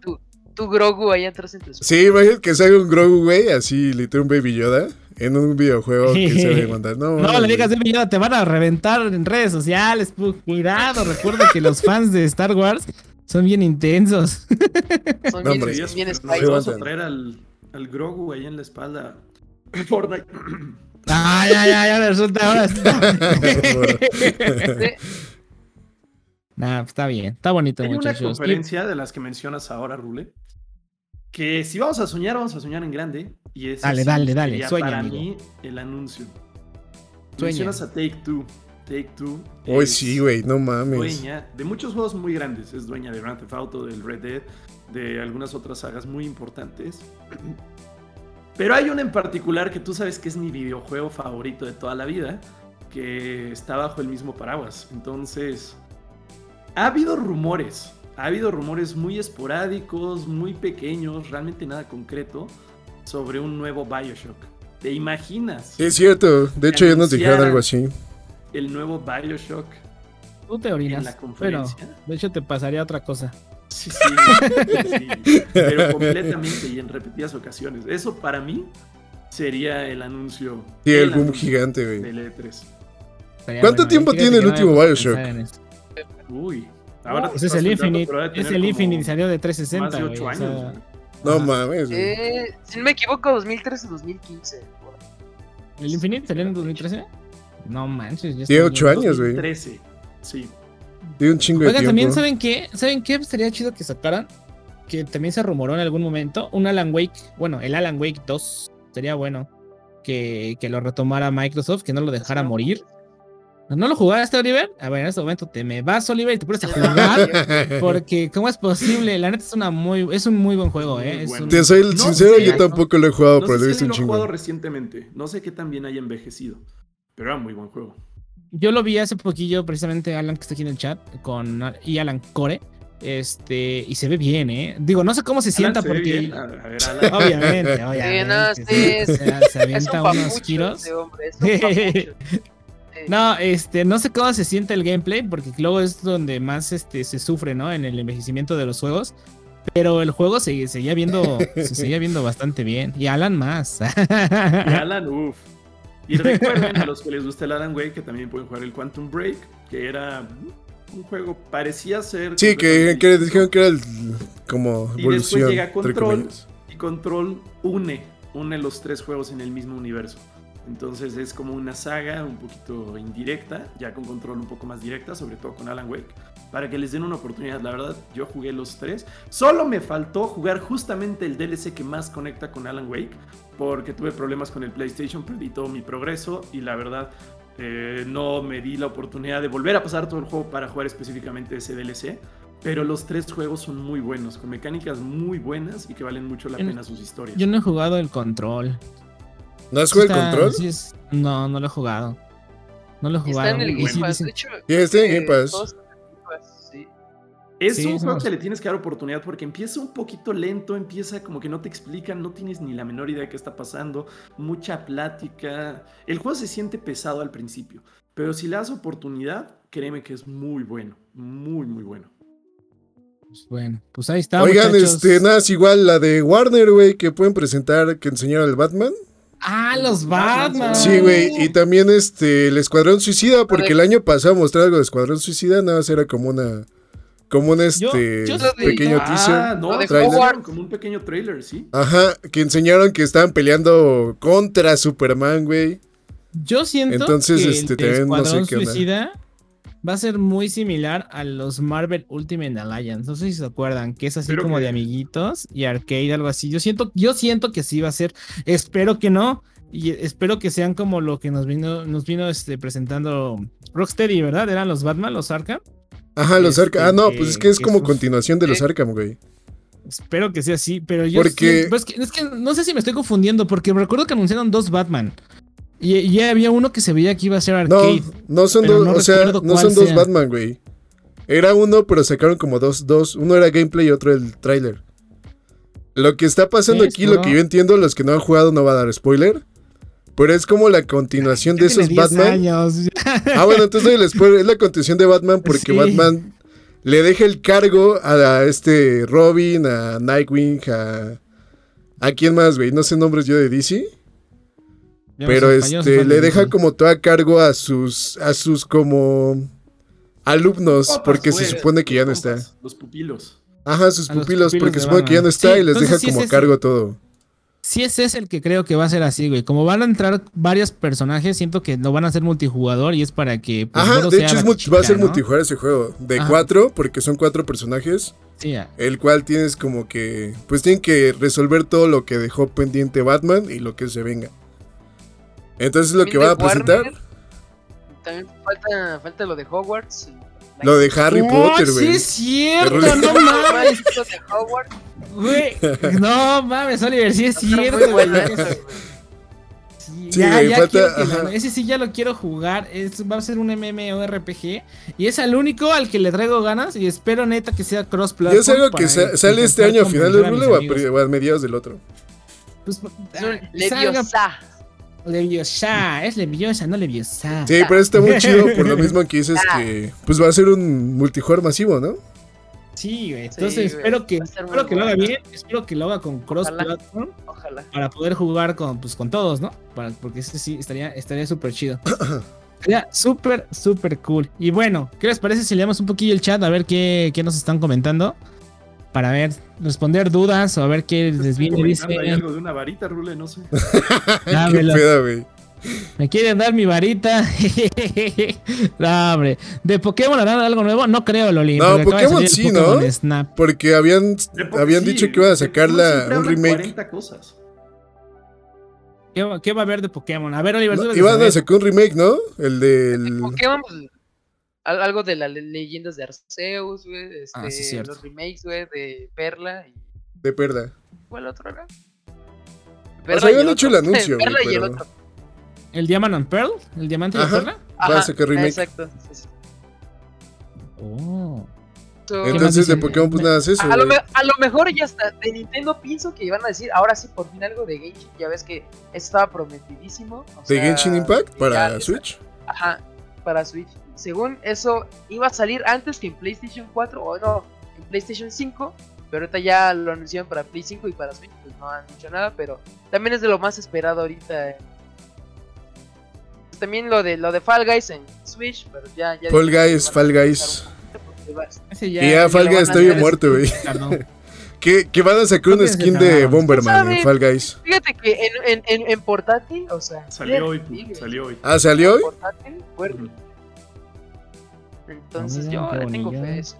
Tu, tu Grogu ahí atrás en tu Sí, imagínate que salga un Grogu, güey, así, literal un Baby Yoda en un videojuego que se debe mandar. No, no le digas Baby Yoda, te van a reventar en redes sociales. Cuidado, recuerda que los fans de Star Wars son bien intensos. Son no, bien, hombre, bien Vamos a traer al, al Grogu ahí en la espalda. Fortnite. Ah, ya, ya, ya me resulta ahora. nah, pues está bien, está bonito, Hay muchachos. una conferencia de las que mencionas ahora, Rule, que si vamos a soñar, vamos a soñar en grande. Y es dale, dale, dale, sueña, para amigo. mí el anuncio. Sueña. Mencionas a Take Two. Take Two. Hoy sí, güey, no mames. Dueña de muchos juegos muy grandes. Es dueña de Grand Theft Auto, del Red Dead, de algunas otras sagas muy importantes. Pero hay uno en particular que tú sabes que es mi videojuego favorito de toda la vida, que está bajo el mismo paraguas. Entonces, ha habido rumores, ha habido rumores muy esporádicos, muy pequeños, realmente nada concreto, sobre un nuevo Bioshock. ¿Te imaginas? Es cierto, de hecho ya nos dijeron algo así. El nuevo Bioshock. Tú te orinas, la conferencia. pero de hecho te pasaría otra cosa. Sí, sí, pero completamente y en repetidas ocasiones. Eso para mí sería el anuncio. Sí, el, boom gigante, güey. Del E3. ¿Cuánto tiempo tiene el último Bioshock? Uy, ahora pues es el Infinite. Es el Infinite, salió de 360. Más de 8 años. no mames. Eh, si no me equivoco, 2013-2015. ¿El Infinite salió en 2013? No manches. Tiene 8 años, güey. 2013, sí. De un chingo de Oigan, también saben qué, ¿saben qué? Sería chido que sacaran, que también se rumoró en algún momento, un Alan Wake, bueno, el Alan Wake 2, sería bueno que, que lo retomara Microsoft, que no lo dejara morir. ¿No lo jugaste, Oliver? A ver, en este momento te me vas, Oliver, y te pones a jugar. porque, ¿cómo es posible? La neta es una muy, es un muy buen juego, ¿eh? Te soy sincero, yo tampoco lo he jugado, pero lo he visto un chingo. Lo he jugado recientemente. No sé qué tan bien haya envejecido. Pero era muy buen juego. Yo lo vi hace poquillo, precisamente Alan, que está aquí en el chat, con y Alan Core. Este, y se ve bien, ¿eh? Digo, no sé cómo se sienta porque. obviamente, obviamente. se, se, avienta unos giros. no, este, no sé cómo se siente el gameplay, porque luego es donde más este, se sufre, ¿no? En el envejecimiento de los juegos. Pero el juego se seguía viendo, se seguía viendo bastante bien. Y Alan más. y Alan, uff. Y recuerden a los que les gusta el Alan Wake que también pueden jugar el Quantum Break, que era un juego, parecía ser. Sí, que, que, dijeron que era el, como evolución. Y después llega Control, y Control une, une los tres juegos en el mismo universo. Entonces es como una saga un poquito indirecta, ya con control un poco más directa, sobre todo con Alan Wake, para que les den una oportunidad. La verdad, yo jugué los tres. Solo me faltó jugar justamente el DLC que más conecta con Alan Wake, porque tuve problemas con el PlayStation, perdí todo mi progreso y la verdad eh, no me di la oportunidad de volver a pasar todo el juego para jugar específicamente ese DLC. Pero los tres juegos son muy buenos, con mecánicas muy buenas y que valen mucho la pena sus historias. Yo no he jugado el control. ¿No has jugado el control? No, no lo he jugado. No lo he jugado. Está en el Game Pass. De hecho, está en Game Pass. Es un juego que le tienes que dar oportunidad porque empieza un poquito lento, empieza como que no te explican, no tienes ni la menor idea de qué está pasando, mucha plática. El juego se siente pesado al principio, pero si le das oportunidad, créeme que es muy bueno, muy, muy bueno. Pues bueno, pues ahí está. Oigan, este, nada, es igual la de Warner, güey, que pueden presentar, que enseñaron el Batman. Ah, los Batman. Sí, güey. Y también este el Escuadrón Suicida, porque el año pasado mostré algo de Escuadrón Suicida, nada más era como una como un este pequeño teaser. Ah, no, trailer. como un pequeño trailer, sí. Ajá, que enseñaron que estaban peleando contra Superman, güey. Yo siento Entonces, que este, el Escuadrón Suicida va a ser muy similar a los Marvel Ultimate Alliance. No sé si se acuerdan, que es así como de amiguitos y arcade, algo así. Yo siento, yo siento que sí va a ser. Espero que no. Y espero que sean como lo que nos vino, nos vino este, presentando Rocksteady, ¿verdad? Eran los Batman, los Arkham. Ajá, los Arkham. Ah, no, pues es que es como continuación de los Arkham, güey. Espero que sea así, pero yo. Porque... Pues es, que, no sé si me estoy confundiendo, porque me recuerdo que anunciaron dos Batman. Y ya había uno que se veía que iba a ser arcade. No, no son dos, o sea, no son dos Batman, güey. Era uno, pero sacaron como dos, dos. Uno era gameplay y otro el trailer. Lo que está pasando aquí, lo que yo entiendo, los que no han jugado no va a dar spoiler. Pero es como la continuación de esos Batman. Años. Ah, bueno, entonces es la continuación de Batman porque Batman le deja el cargo a, este Robin, a Nightwing, a... ¿A quién más, güey? No sé nombres yo de DC. pero este, le deja como todo a cargo a sus, a sus como alumnos, porque se supone que ya no está. Los pupilos. Ajá, sus pupilos, porque se supone que ya no está y les deja como a cargo todo. Si ese es el que creo que va a ser así, güey. Como van a entrar varios personajes, siento que no van a ser multijugador y es para que. Pues, Ajá, de hecho va a ser multijugador ese juego. De cuatro, porque son cuatro personajes. Sí, ya. El cual tienes como que. Pues tienen que resolver todo lo que dejó pendiente Batman y lo que se venga. Entonces lo que va a presentar. también falta, falta lo de Hogwarts. Lo de Harry Potter, güey. Sí, es cierto, no mames. Güey, no mames, Oliver, sí es cierto, güey. Sí, ya, ya falta, ese sí ya lo quiero jugar. Es, va a ser un MMORPG. Y es al único al que le traigo ganas. Y espero neta que sea crossplay. ¿Es algo que sale este año a final del rule o a, mediados del otro? Pues, Leviosa. Leviosa, es Leviosa, no Leviosa. Sí, pero está muy chido por lo mismo que dices que pues va a ser un multijugador masivo, ¿no? Sí, güey. Entonces espero que, espero que lo haga bien, espero que lo haga con cross platform. Ojalá. Para poder jugar con, pues, con todos, ¿no? Para, porque ese sí estaría estaría súper chido. Estaría súper, súper cool. Y bueno, ¿qué les parece si leemos un poquillo el chat a ver qué, qué nos están comentando? Para ver, responder dudas o a ver qué les viene. Dice. Hay algo de una varita, Rule, no sé. qué pedo, güey. Me quieren dar mi varita. no, hombre. ¿De Pokémon harán algo nuevo? No creo, Loli. No, Pokémon sí, ¿no? Porque habían, habían dicho que iban a sacar un remake. ¿Qué, va a haber de Pokémon? A ver, Oliver. iban a sacar un remake, ¿no? El del. Pokémon, pues, algo de las leyendas de Arceus, güey. Ah, este, los remakes, güey, de Perla. Y... De Perla. ¿Cuál otro era? Perla o sea, habían hecho el anuncio. Perla y el otro. ¿El Diamond and Pearl? ¿El diamante de perla? Va a sacar remake. Exacto. Oh. Entonces de Pokémon pues nada es eso. A, lo, mejor ya está. De Nintendo pienso que iban a decir ahora sí por fin algo de Genshin. Ya ves que estaba prometidísimo. ¿De Genshin Impact para Switch? Ajá, para Switch. Según eso iba a salir antes que en PlayStation 4 o no, en PlayStation 5. Pero ahorita ya lo anunciaron para Play 5 y para Switch. Pues no han dicho nada. Pero también es de lo más esperado ahorita también lo de lo de Fall Guys en Switch, pero ya. ya Fall Guys, Fall Guys. y ya, Fall Guys está bien muerto, güey. que, que van a sacar un skin de Bomberman en Fall Guys. Fíjate que en, en, en, portátil, o sea. Salió hoy, salió hoy. Ah, ¿salió hoy? Portátil, Entonces yo le tengo fe a eso.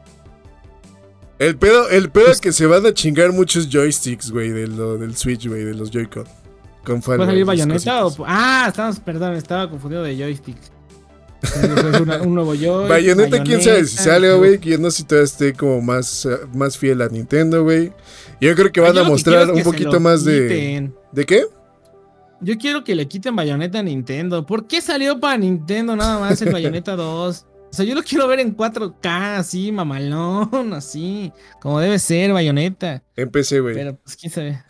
El pedo, el pedo es que se van a chingar muchos joysticks, güey, de lo, del Switch, güey, de los Joy-Con. ¿Va a salir Bayonetta o.? Ah, estamos, perdón, estaba confundido de joystick. un nuevo joystick. Bayonetta, quién sabe si sale, güey. Que yo no sé si todavía esté como más, más fiel a Nintendo, güey. Yo creo que van a mostrar un poquito más de. ¿De qué? Yo quiero que le quiten Bayonetta a Nintendo. ¿Por qué salió para Nintendo nada más el Bayonetta 2? O sea, yo lo quiero ver en 4K, así, mamalón, así, como debe ser, bayoneta. En PC, güey. Pero, pues, quién sabe.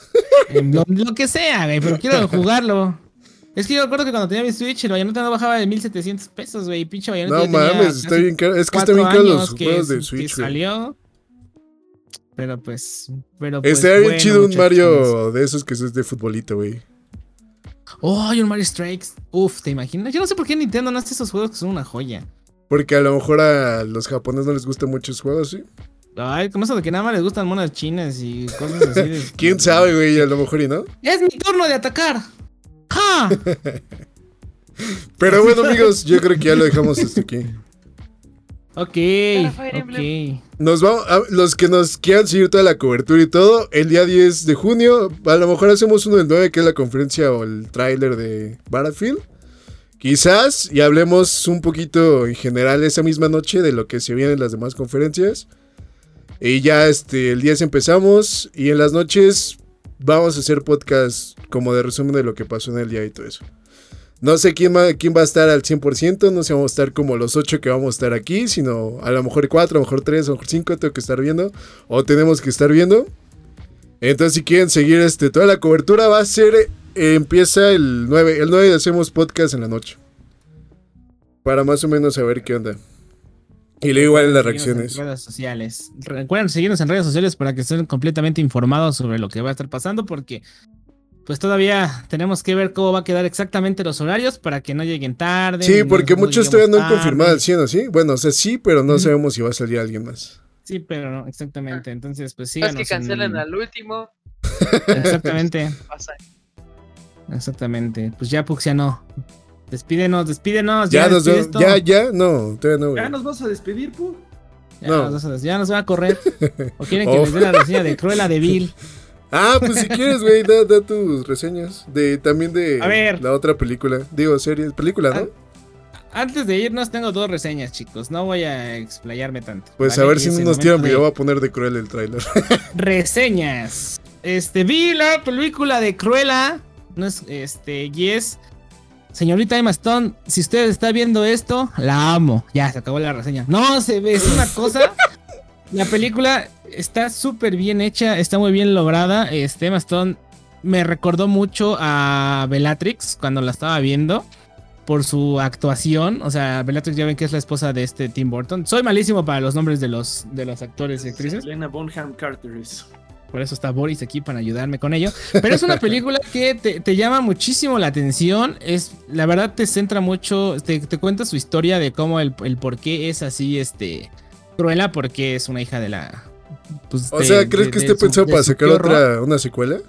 lo, que sea, güey, pero quiero jugarlo. Es que yo recuerdo que cuando tenía mi Switch, el bayoneta no bajaba de 1700 pesos, güey. Pinche bayoneta. No mames, está bien caro. Es que está bien caro los juegos de Switch. Que salió. Pero pues. Pero pues, Estaría bien chido un Mario de esos que es de futbolito, güey. Oh, hay un Mario Strikes. Uf, ¿te imaginas? Yo no sé por qué Nintendo no hace esos juegos que son una joya. Porque a lo mejor a los japoneses no les gustan muchos juegos, ¿sí? Ay, como eso de que nada más les gustan monas chinas y cosas así. ¿Quién sabe, güey? A lo mejor y no. Es mi turno de atacar. ¡Ja! Pero bueno, amigos, yo creo que ya lo dejamos hasta aquí. Ok, ok. Nos vamos, los que nos quieran seguir toda la cobertura y todo, el día 10 de junio, a lo mejor hacemos uno del 9, que es la conferencia o el tráiler de Battlefield. Quizás y hablemos un poquito en general esa misma noche de lo que se viene en las demás conferencias. Y ya este, el 10 empezamos y en las noches vamos a hacer podcast como de resumen de lo que pasó en el día y todo eso. No sé quién va, quién va a estar al 100%, no sé vamos a estar como los 8 que vamos a estar aquí, sino a lo mejor 4, a lo mejor 3, a lo mejor 5 tengo que estar viendo o tenemos que estar viendo. Entonces si quieren seguir este, toda la cobertura va a ser empieza el 9. El 9 hacemos podcast en la noche. Para más o menos saber qué onda. Y luego igual en las reacciones. En redes sociales. Recuerden seguirnos en redes sociales para que estén completamente informados sobre lo que va a estar pasando, porque pues todavía tenemos que ver cómo va a quedar exactamente los horarios para que no lleguen tarde. Sí, porque muchos todavía no han confirmado al 100, ¿sí? Bueno, o sea, sí, pero no sabemos si va a salir alguien más. Sí, pero no, exactamente. Entonces, pues sí. Es que cancelen al último. Exactamente. Exactamente. Pues ya, Puxiano. Despídenos, despídenos. Ya, nos ya, ya, no, todavía no. Ya nos vas a despedir, Pu. Ya, no. nos, a, ya nos va a correr. ¿O quieren que les dé la reseña de Cruella de Vil? Ah, pues si quieres, güey, da, da, tus reseñas. De, también de la otra película. Digo, series, película, ¿no? Antes de irnos tengo dos reseñas, chicos. No voy a explayarme tanto. Pues a ver si no nos tiran video, voy a poner de Cruella el tráiler. reseñas. Este, vi la película de Cruella. No es, este, y es Señorita Emma Stone, si usted está viendo esto, la amo. Ya, se acabó la reseña. No, se ve, es una cosa. la película está súper bien hecha, está muy bien lograda. Este, Emma Stone me recordó mucho a Bellatrix cuando la estaba viendo por su actuación. O sea, Bellatrix ya ven que es la esposa de este Tim Burton. Soy malísimo para los nombres de los, de los actores y actrices. Elena Bonham Carter es. Por eso está Boris aquí para ayudarme con ello. Pero es una película que te, llama muchísimo la atención. Es, la verdad te centra mucho, te, cuenta su historia de cómo el, por qué es así, este, Cruella, porque es una hija de la... Pues, o sea, ¿crees que esté pensado para sacar otra, una secuela?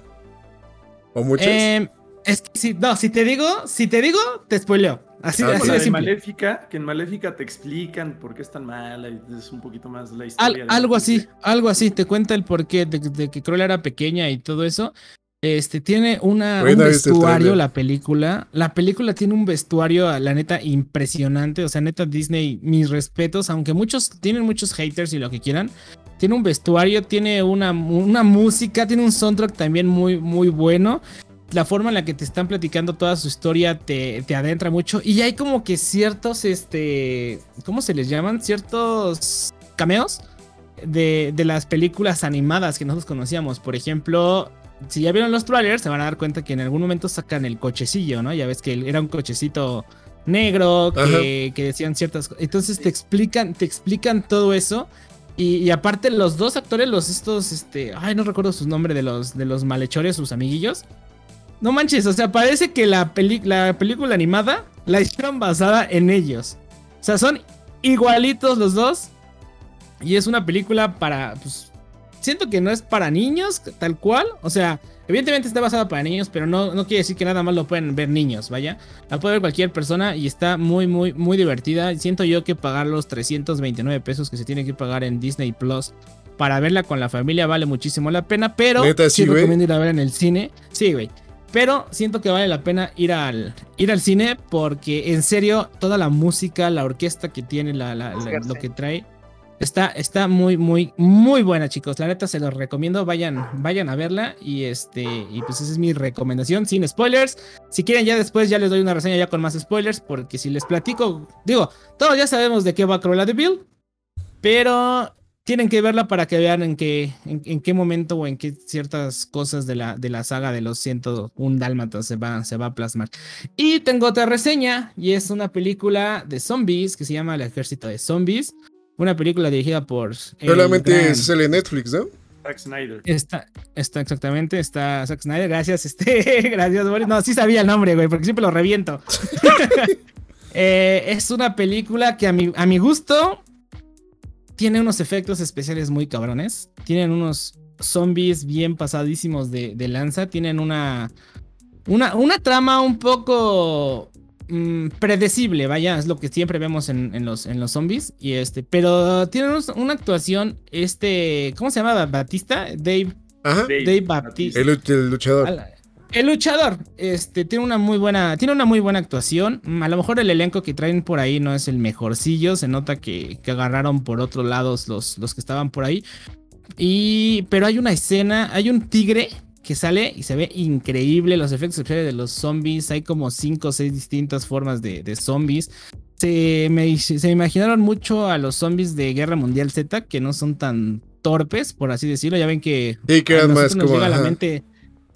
¿O muchas? Eh, es que si, no, si te digo, si te digo, te spoileo. Así, ah, así de Maléfica, que en Maléfica te explican por qué es tan mala y es un poquito más la historia. algo así, algo así, te cuenta el porqué de, de que Cruella era pequeña y todo eso. Este tiene una, un vestuario, la película. La película tiene un vestuario, la neta, impresionante. O sea, neta, Disney, mis respetos, aunque muchos tienen muchos haters y lo que quieran. Tiene un vestuario, tiene una, una música, tiene un soundtrack también muy, muy bueno la forma en la que te están platicando toda su historia te, adentra mucho. Y hay como que ciertos, este, ¿cómo se les llaman? Ciertos cameos de, las películas animadas que nosotros conocíamos. Por ejemplo, si ya vieron los trailers, se van a dar cuenta que en algún momento sacan el cochecillo, ¿no? Ya ves que era un cochecito negro que, decían ciertas cosas. Entonces te explican, te explican todo eso. Y, aparte los dos actores, los estos, este, ay, no recuerdo sus nombres de los, de los malhechores, sus amiguillos. No manches, o sea, parece que la, la película animada la hicieron basada en ellos. O sea, son igualitos los dos. Y es una película para, pues, siento que no es para niños, tal cual. O sea, evidentemente está basada para niños, pero no, no quiere decir que nada más lo pueden ver niños, vaya. La puede ver cualquier persona y está muy, muy, muy divertida. Siento yo que pagar los 329 pesos que se tiene que pagar en Disney Plus para verla con la familia vale muchísimo la pena, pero sí, recomiendo ir a ver en el cine. Sí, güey. Pero siento que vale la pena ir al, ir al cine porque en serio toda la música, la orquesta que tiene, la, lo que trae, está, está muy, muy, muy buena chicos. La neta se los recomiendo, vayan, vayan a verla y este, y pues esa es mi recomendación sin spoilers. Si quieren ya después ya les doy una reseña ya con más spoilers porque si les platico, digo, todos ya sabemos de qué va Cruella de Bill, pero tienen que verla para que vean en qué, en, qué momento o en qué ciertas cosas de la, de la saga de los 101 dálmatas se va, se va a plasmar. Y tengo otra reseña y es una película de zombies que se llama El Ejército de Zombies. Una película dirigida por... Solamente sale en Netflix, ¿no? Zack Snyder. Está, está exactamente, está Zack Snyder. Gracias, este, gracias, Boris. No, sí sabía el nombre, güey, porque siempre lo reviento. Eh, es una película que a mi, a mi gusto tiene unos efectos especiales muy cabrones. Tienen unos zombies bien pasadísimos de, lanza. Tienen una, una, una trama un poco mm, predecible, vaya, es lo que siempre vemos en, los, en los zombies. Y este, pero tienen una actuación, este, ¿cómo se llama? Batista, Dave. Dave, Baptista. El, luchador. El luchador, este, tiene una muy buena, tiene una muy buena actuación. Mm, a lo mejor el elenco que traen por ahí no es el mejorcillo. Se nota que, agarraron por otro lado los, los que estaban por ahí. Y, pero hay una escena, hay un tigre que sale y se ve increíble. Los efectos especiales de los zombies. Hay como 5 o 6 distintas formas de, zombies. Se me, se imaginaron mucho a los zombies de Guerra Mundial Z, que no son tan torpes, por así decirlo. Ya ven que. Sí, que más llega a la mente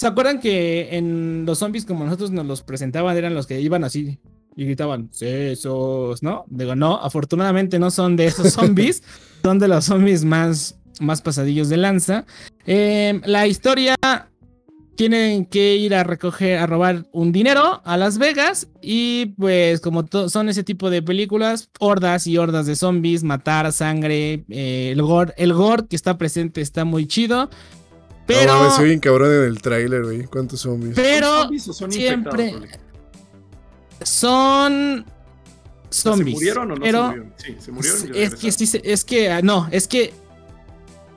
¿Se acuerdan que en los zombies como nosotros nos los presentaban eran los que iban así y gritaban, sesos, ¿no? Digo, no, afortunadamente no son de esos zombies, son de los zombies más, más pasadillos de lanza. Em, la historia tienen que ir a recoger, a robar un dinero a Las Vegas y pues como son ese tipo de películas, hordas y hordas de zombies, matar, sangre, eh, el gore, el gore que está presente está muy chido. Pero... No, me bien cabrón en el tráiler, güey. ¿Cuántos zombies? Pero son siempre... Son zombies. ¿Se murieron o no pero se murieron? Sí, se murieron. es que sí, es que ah, no, es que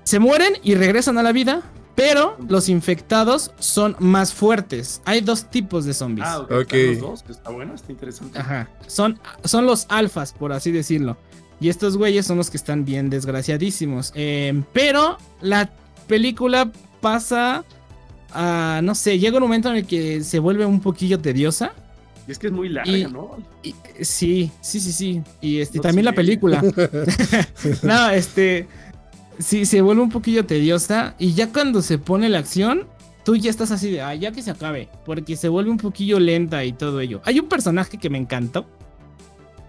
se mueren y regresan a la vida, pero los infectados son más fuertes. Hay dos tipos de zombies. Ah, ok. okay. Los dos, está bueno, está interesante. Ajá. Son, son los alfas, por así decirlo. Y estos güeyes son los que están bien desgraciadísimos. Eh, pero la película pasa a, no sé, llega un momento en el que se vuelve un poquillo tediosa. Y es que es muy larga, ¿no? sí, sí, sí, sí. Y este, también la película. no, este. Sí, se vuelve un poquillo tediosa. Y ya cuando se pone la acción, tú ya estás así de, ah, ya que se acabe. Porque se vuelve un poquillo lenta y todo ello. Hay un personaje que me encantó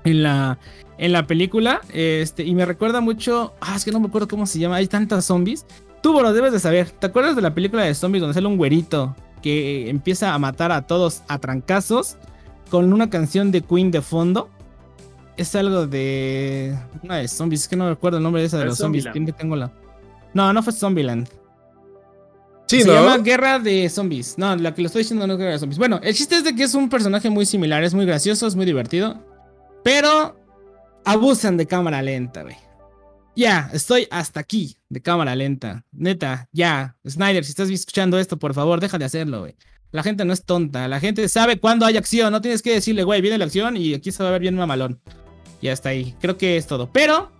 en la, en la película. Este, y me recuerda mucho. Ah, es que no me acuerdo cómo se llama. Hay tantas zombies. Tú, lo debes de saber. ¿Te acuerdas de la película de zombies donde sale un güerito que empieza a matar a todos a trancazos? con una canción de Queen de fondo. Es algo de. Una de zombies. Es que no recuerdo el nombre de esa de los zombies. que tengo la. No, no fue Zombieland. Sí, Se llama Guerra de Zombies. No, la que lo estoy diciendo no es Guerra de Zombies. Bueno, el chiste es de que es un personaje muy similar. Es muy gracioso, es muy divertido. Pero abusan de cámara lenta, güey. Ya, estoy hasta aquí de cámara lenta. Neta, ya. Snyder, si estás escuchando esto, por favor, deja de hacerlo, güey. La gente no es tonta, la gente sabe cuándo hay acción, no tienes que decirle, güey, viene la acción y aquí se va a ver bien mamalón. Ya está ahí, creo que es todo. Pero,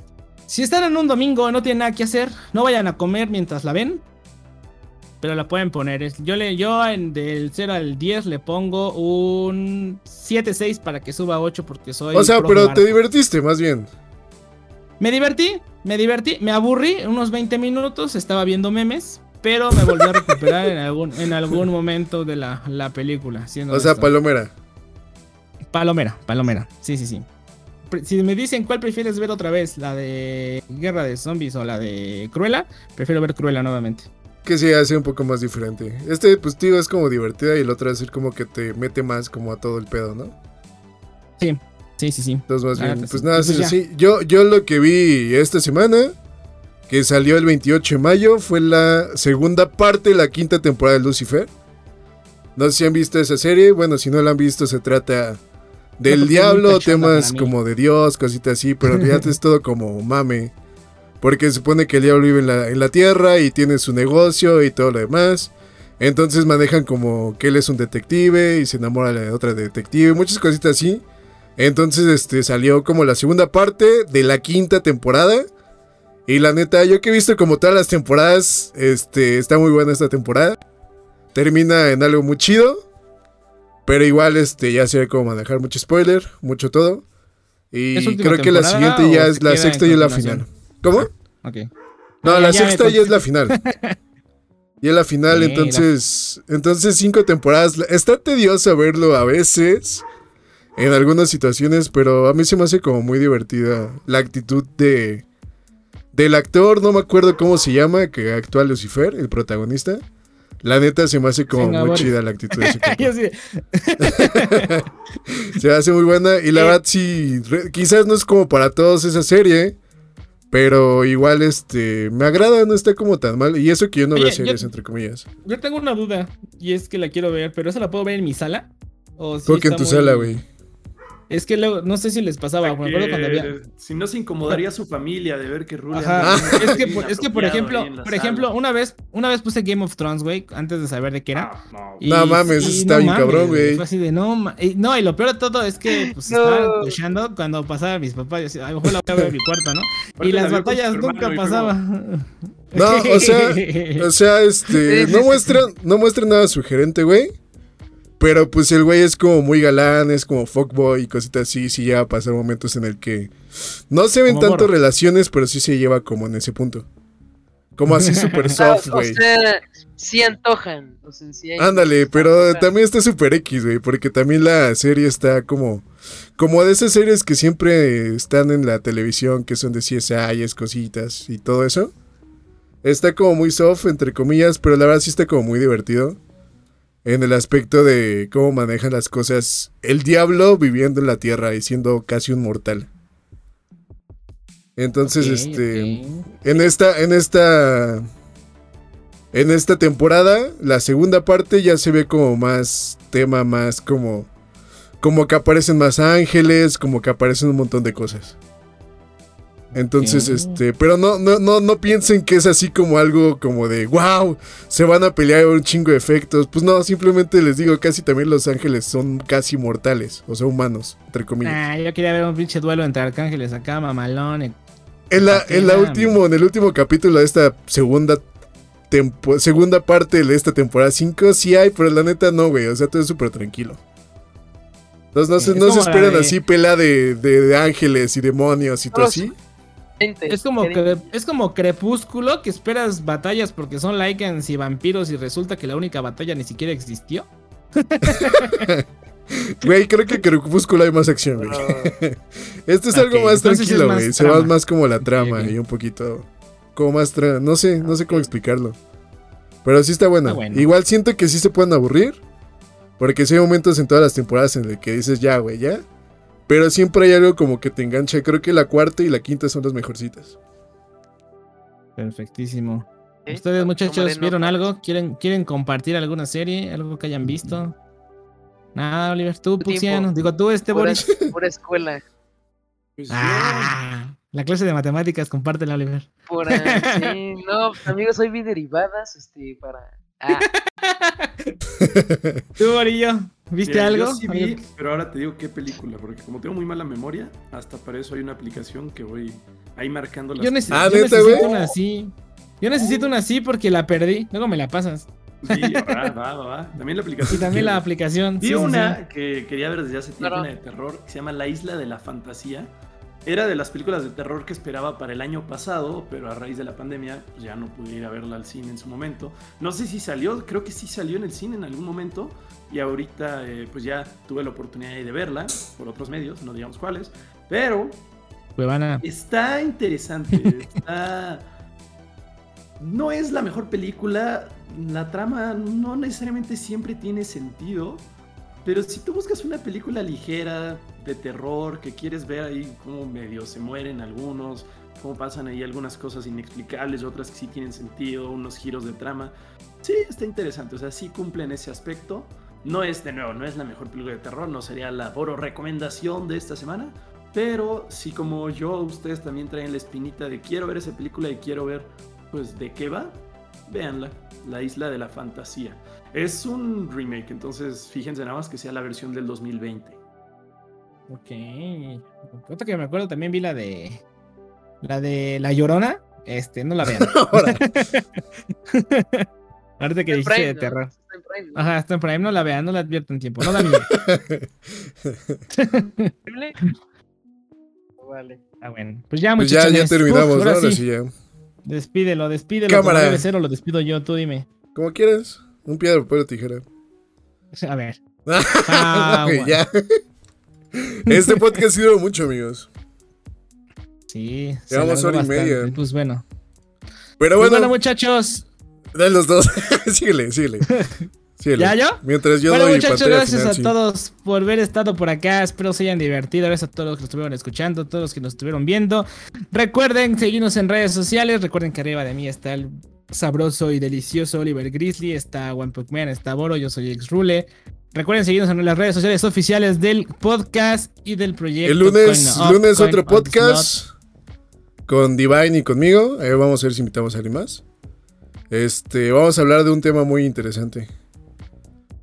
si están en un domingo y no tienen nada que hacer, no vayan a comer mientras la ven. Pero la pueden poner. Yo, le, yo en, del 0 al 10 le pongo un 7-6 para que suba a 8 porque soy... O sea, pero te divertiste más bien. Me divertí, me divertí, me aburrí unos 20 minutos, estaba viendo memes, pero me volví a recuperar en algún, en algún momento de la, la película. o sea, Palomera. Palomera, Palomera. Sí, sí, sí. Si me dicen cuál prefieres ver otra vez, la de Guerra de Zombies o la de Cruella, prefiero ver Cruella nuevamente. Que sí, hace un poco más diferente. Este, pues, tío, es como divertida y el otro es como que te mete más como a todo el pedo, ¿no? Sí, sí, sí, sí. Entonces, más bien, pues nada, pues sí, Yo, yo lo que vi esta semana que salió el 28 de mayo, fue la segunda parte de la quinta temporada de Lucifer. No sé si han visto esa serie, bueno, si no la han visto se trata del diablo, temas como de Dios, cositas así, pero en realidad es todo como mame. Porque se supone que el diablo vive en la, en la tierra y tiene su negocio y todo lo demás. Entonces manejan como que él es un detective y se enamora de otra detective, muchas cositas así. Entonces este salió como la segunda parte de la quinta temporada. Y la neta, yo que he visto como todas las temporadas, este, está muy buena esta temporada. Termina en algo muy chido. Pero igual, este, ya sé cómo manejar mucho spoiler, mucho todo. Y creo que la siguiente ya es la sexta y es la final. ¿Cómo? Ok. No, la sexta ya es la final. y es la final, entonces. Entonces, cinco temporadas. Está tedioso verlo a veces. En algunas situaciones, pero a mí se me hace como muy divertida la actitud de del actor, no me acuerdo cómo se llama, que actúa Lucifer, el protagonista. La neta se me hace como muy chida la actitud de ese Se me hace muy buena. Y la verdad, sí, quizás no es como para todos esa serie. Pero igual, este, me agrada, no está como tan mal. Y eso que yo no veo series, entre comillas. Yo tengo una duda, y es que la quiero ver, pero ¿esa la puedo ver en mi sala? ¿O ¿Cómo que en tu sala, güey? Es que luego, no sé si les pasaba, cuando había... Si no se incomodaría a su familia de ver que Rule... Es que, es que, por ejemplo, por ejemplo, una vez, una vez puse Game of Thrones, güey, antes de saber de qué era. Ah, no, mames, está bien cabrón, güey. así de, no, y, no, y lo peor de todo es que, pues, estaba escuchando cuando pasaba mis papás, yo decía, a lo mejor la voy a ver en mi cuarto, ¿no? y las batallas nunca pasaban. No, o sea, o sea, este, no muestran, no muestran nada sugerente, güey. Pero pues el güey es como muy galán, es como fuckboy y cositas así. Sí lleva a pasar momentos en el que no se ven tanto relaciones, pero sí se lleva como en ese punto. Como así super soft, güey. O sea, sí antojan. Ándale, pero también está super X, güey, porque también la serie está como... Como de esas series que siempre están en la televisión, que son de CSI, cositas y todo eso. Está como muy soft, entre comillas, pero la verdad sí está como muy divertido. En el aspecto de cómo manejan las cosas el diablo viviendo en la tierra y siendo casi un mortal. Entonces, este. En esta. En esta. En esta temporada, la segunda parte ya se ve como más tema, más como. Como que aparecen más ángeles, como que aparecen un montón de cosas. Entonces, este, pero no, no, no, no piensen que es así como algo como de wow, se van a pelear un chingo de efectos. Pues no, simplemente les digo, casi también los ángeles son casi mortales, o sea, humanos, entre comillas. Ah, yo quería ver un pinche duelo entre arcángeles acá, mamalón. En la, en la último, en el último capítulo de esta segunda segunda parte de esta temporada 5 sí hay, pero la neta no, güey. O sea, todo es súper tranquilo. Entonces no, se, no se esperan así pela de, de, ángeles y demonios y todo así. Es como, que, es como Crepúsculo, que esperas batallas porque son Lycans y vampiros y resulta que la única batalla ni siquiera existió. Güey, creo que Crepúsculo hay más acción, güey. este es algo más tranquilo, güey. Se va más como la trama y un poquito. Como más. No sé, no sé cómo explicarlo. Pero sí está buena. Igual siento que sí se pueden aburrir. Porque sí hay momentos en todas las temporadas en el que dices, ya, güey, ya. Pero siempre hay algo como que te engancha. Creo que la cuarta y la quinta son las mejorcitas. Perfectísimo. ¿Ustedes, muchachos, vieron algo? ¿Quieren, ¿Quieren compartir alguna serie? ¿Algo que hayan visto? Nada, Oliver, tú, Puxiano. Digo, tú, este Boris. Por escuela. Pues ah, la clase de matemáticas, compártela, Oliver. Por sí, no, amigos, hoy vi derivadas, este, para. Ah. tú, Borillo. ¿Viste algo? sí vi, pero ahora te digo qué película, porque como tengo muy mala memoria, hasta para eso hay una aplicación que voy ahí marcando las Yo, ah, yo necesito una así. Yo necesito una así porque la perdí. Luego me la pasas. Sí, va, va, va. También la aplicación. Y también la aplicación. Vi una que quería ver desde hace tiempo, una de terror, que se llama La Isla de la Fantasía. Era de las películas de terror que esperaba para el año pasado, pero a raíz de la pandemia pues ya no pude ir a verla al cine en su momento. No sé si salió, creo que sí salió en el cine en algún momento, y ahorita eh, pues ya tuve la oportunidad de verla por otros medios, no digamos cuáles, pero está interesante, no es la mejor película, la trama no necesariamente siempre tiene sentido, pero si tú buscas una película ligera de terror que quieres ver ahí cómo medio se mueren algunos, cómo pasan ahí algunas cosas inexplicables, otras que sí tienen sentido, unos giros de trama, sí está interesante, o sea, sí cumplen ese aspecto. No es, de nuevo, no es la mejor película de terror, no sería la oro recomendación de esta semana, pero si como yo, ustedes también traen la espinita de quiero ver esa película y quiero ver, pues, de qué va, véanla, La Isla de la Fantasía. Es un remake, entonces fíjense nada más que sea la versión del 2020. Ok. Otra que me acuerdo también vi la de. La de La Llorona. Este, no la vean. Ahorita que dijiste de terror. Ajá, está en Prime, no la vean, no la advierten tiempo, no da miedo. vale. Ah, bueno. Pues ya, muchachos. Pues ya, ya terminamos, ¿no? Ahora sí. ya. Despídelo, despídelo. Cámara. Como debe ser, o lo despido yo, tú dime. Como quieras. Un piedra, papel tijera. A ver. ah, ya. Este podcast ha sido mucho, amigos. Sí. Llevamos hora y media. Pues bueno. Pero pues bueno. muchachos. De los dos. síguele, síguele. ¿Ya yo? Mientras yo bueno, muchachos, gracias a todos por haber estado por acá. Espero se hayan divertido. Gracias a todos los que nos estuvieron escuchando, todos los que nos estuvieron viendo. Recuerden seguirnos en redes sociales. Recuerden que arriba de mí está el sabroso y delicioso Oliver Grizzly. Está One Man, está Boro. Yo soy X Rule. Recuerden seguirnos en las redes sociales oficiales del podcast y del proyecto. El lunes, lunes otro podcast con Divine y conmigo. vamos a ver si invitamos a alguien más. Este, vamos a hablar de un tema muy interesante.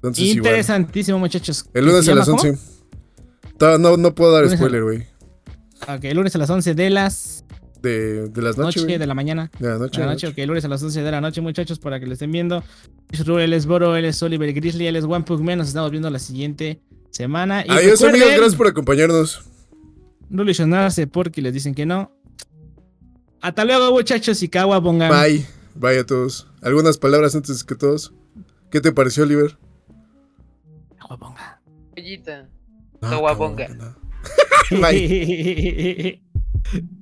Interesantísimo, muchachos. El lunes a las 11. No, no puedo dar spoiler, güey. Ok, el lunes a las 11 de las. De, de las noches. Noche, de la mañana. De la noche. De la noche, ok, el lunes a las 11 de la noche, muchachos, para que lo estén viendo. Él es Boro, él es Oliver Grizzly, él es One Pugman. Nos estamos viendo la siguiente semana. Y Adiós, amigos, gracias por acompañarnos. No ilusionarse porque les dicen que no. Hasta luego, muchachos, y Kawa pongan. Bye. Bye a todos. ¿Algunas palabras antes que todos? ¿Qué te pareció, Oliver? Aguabonga. Pollita. No, cabrón, no. Bye.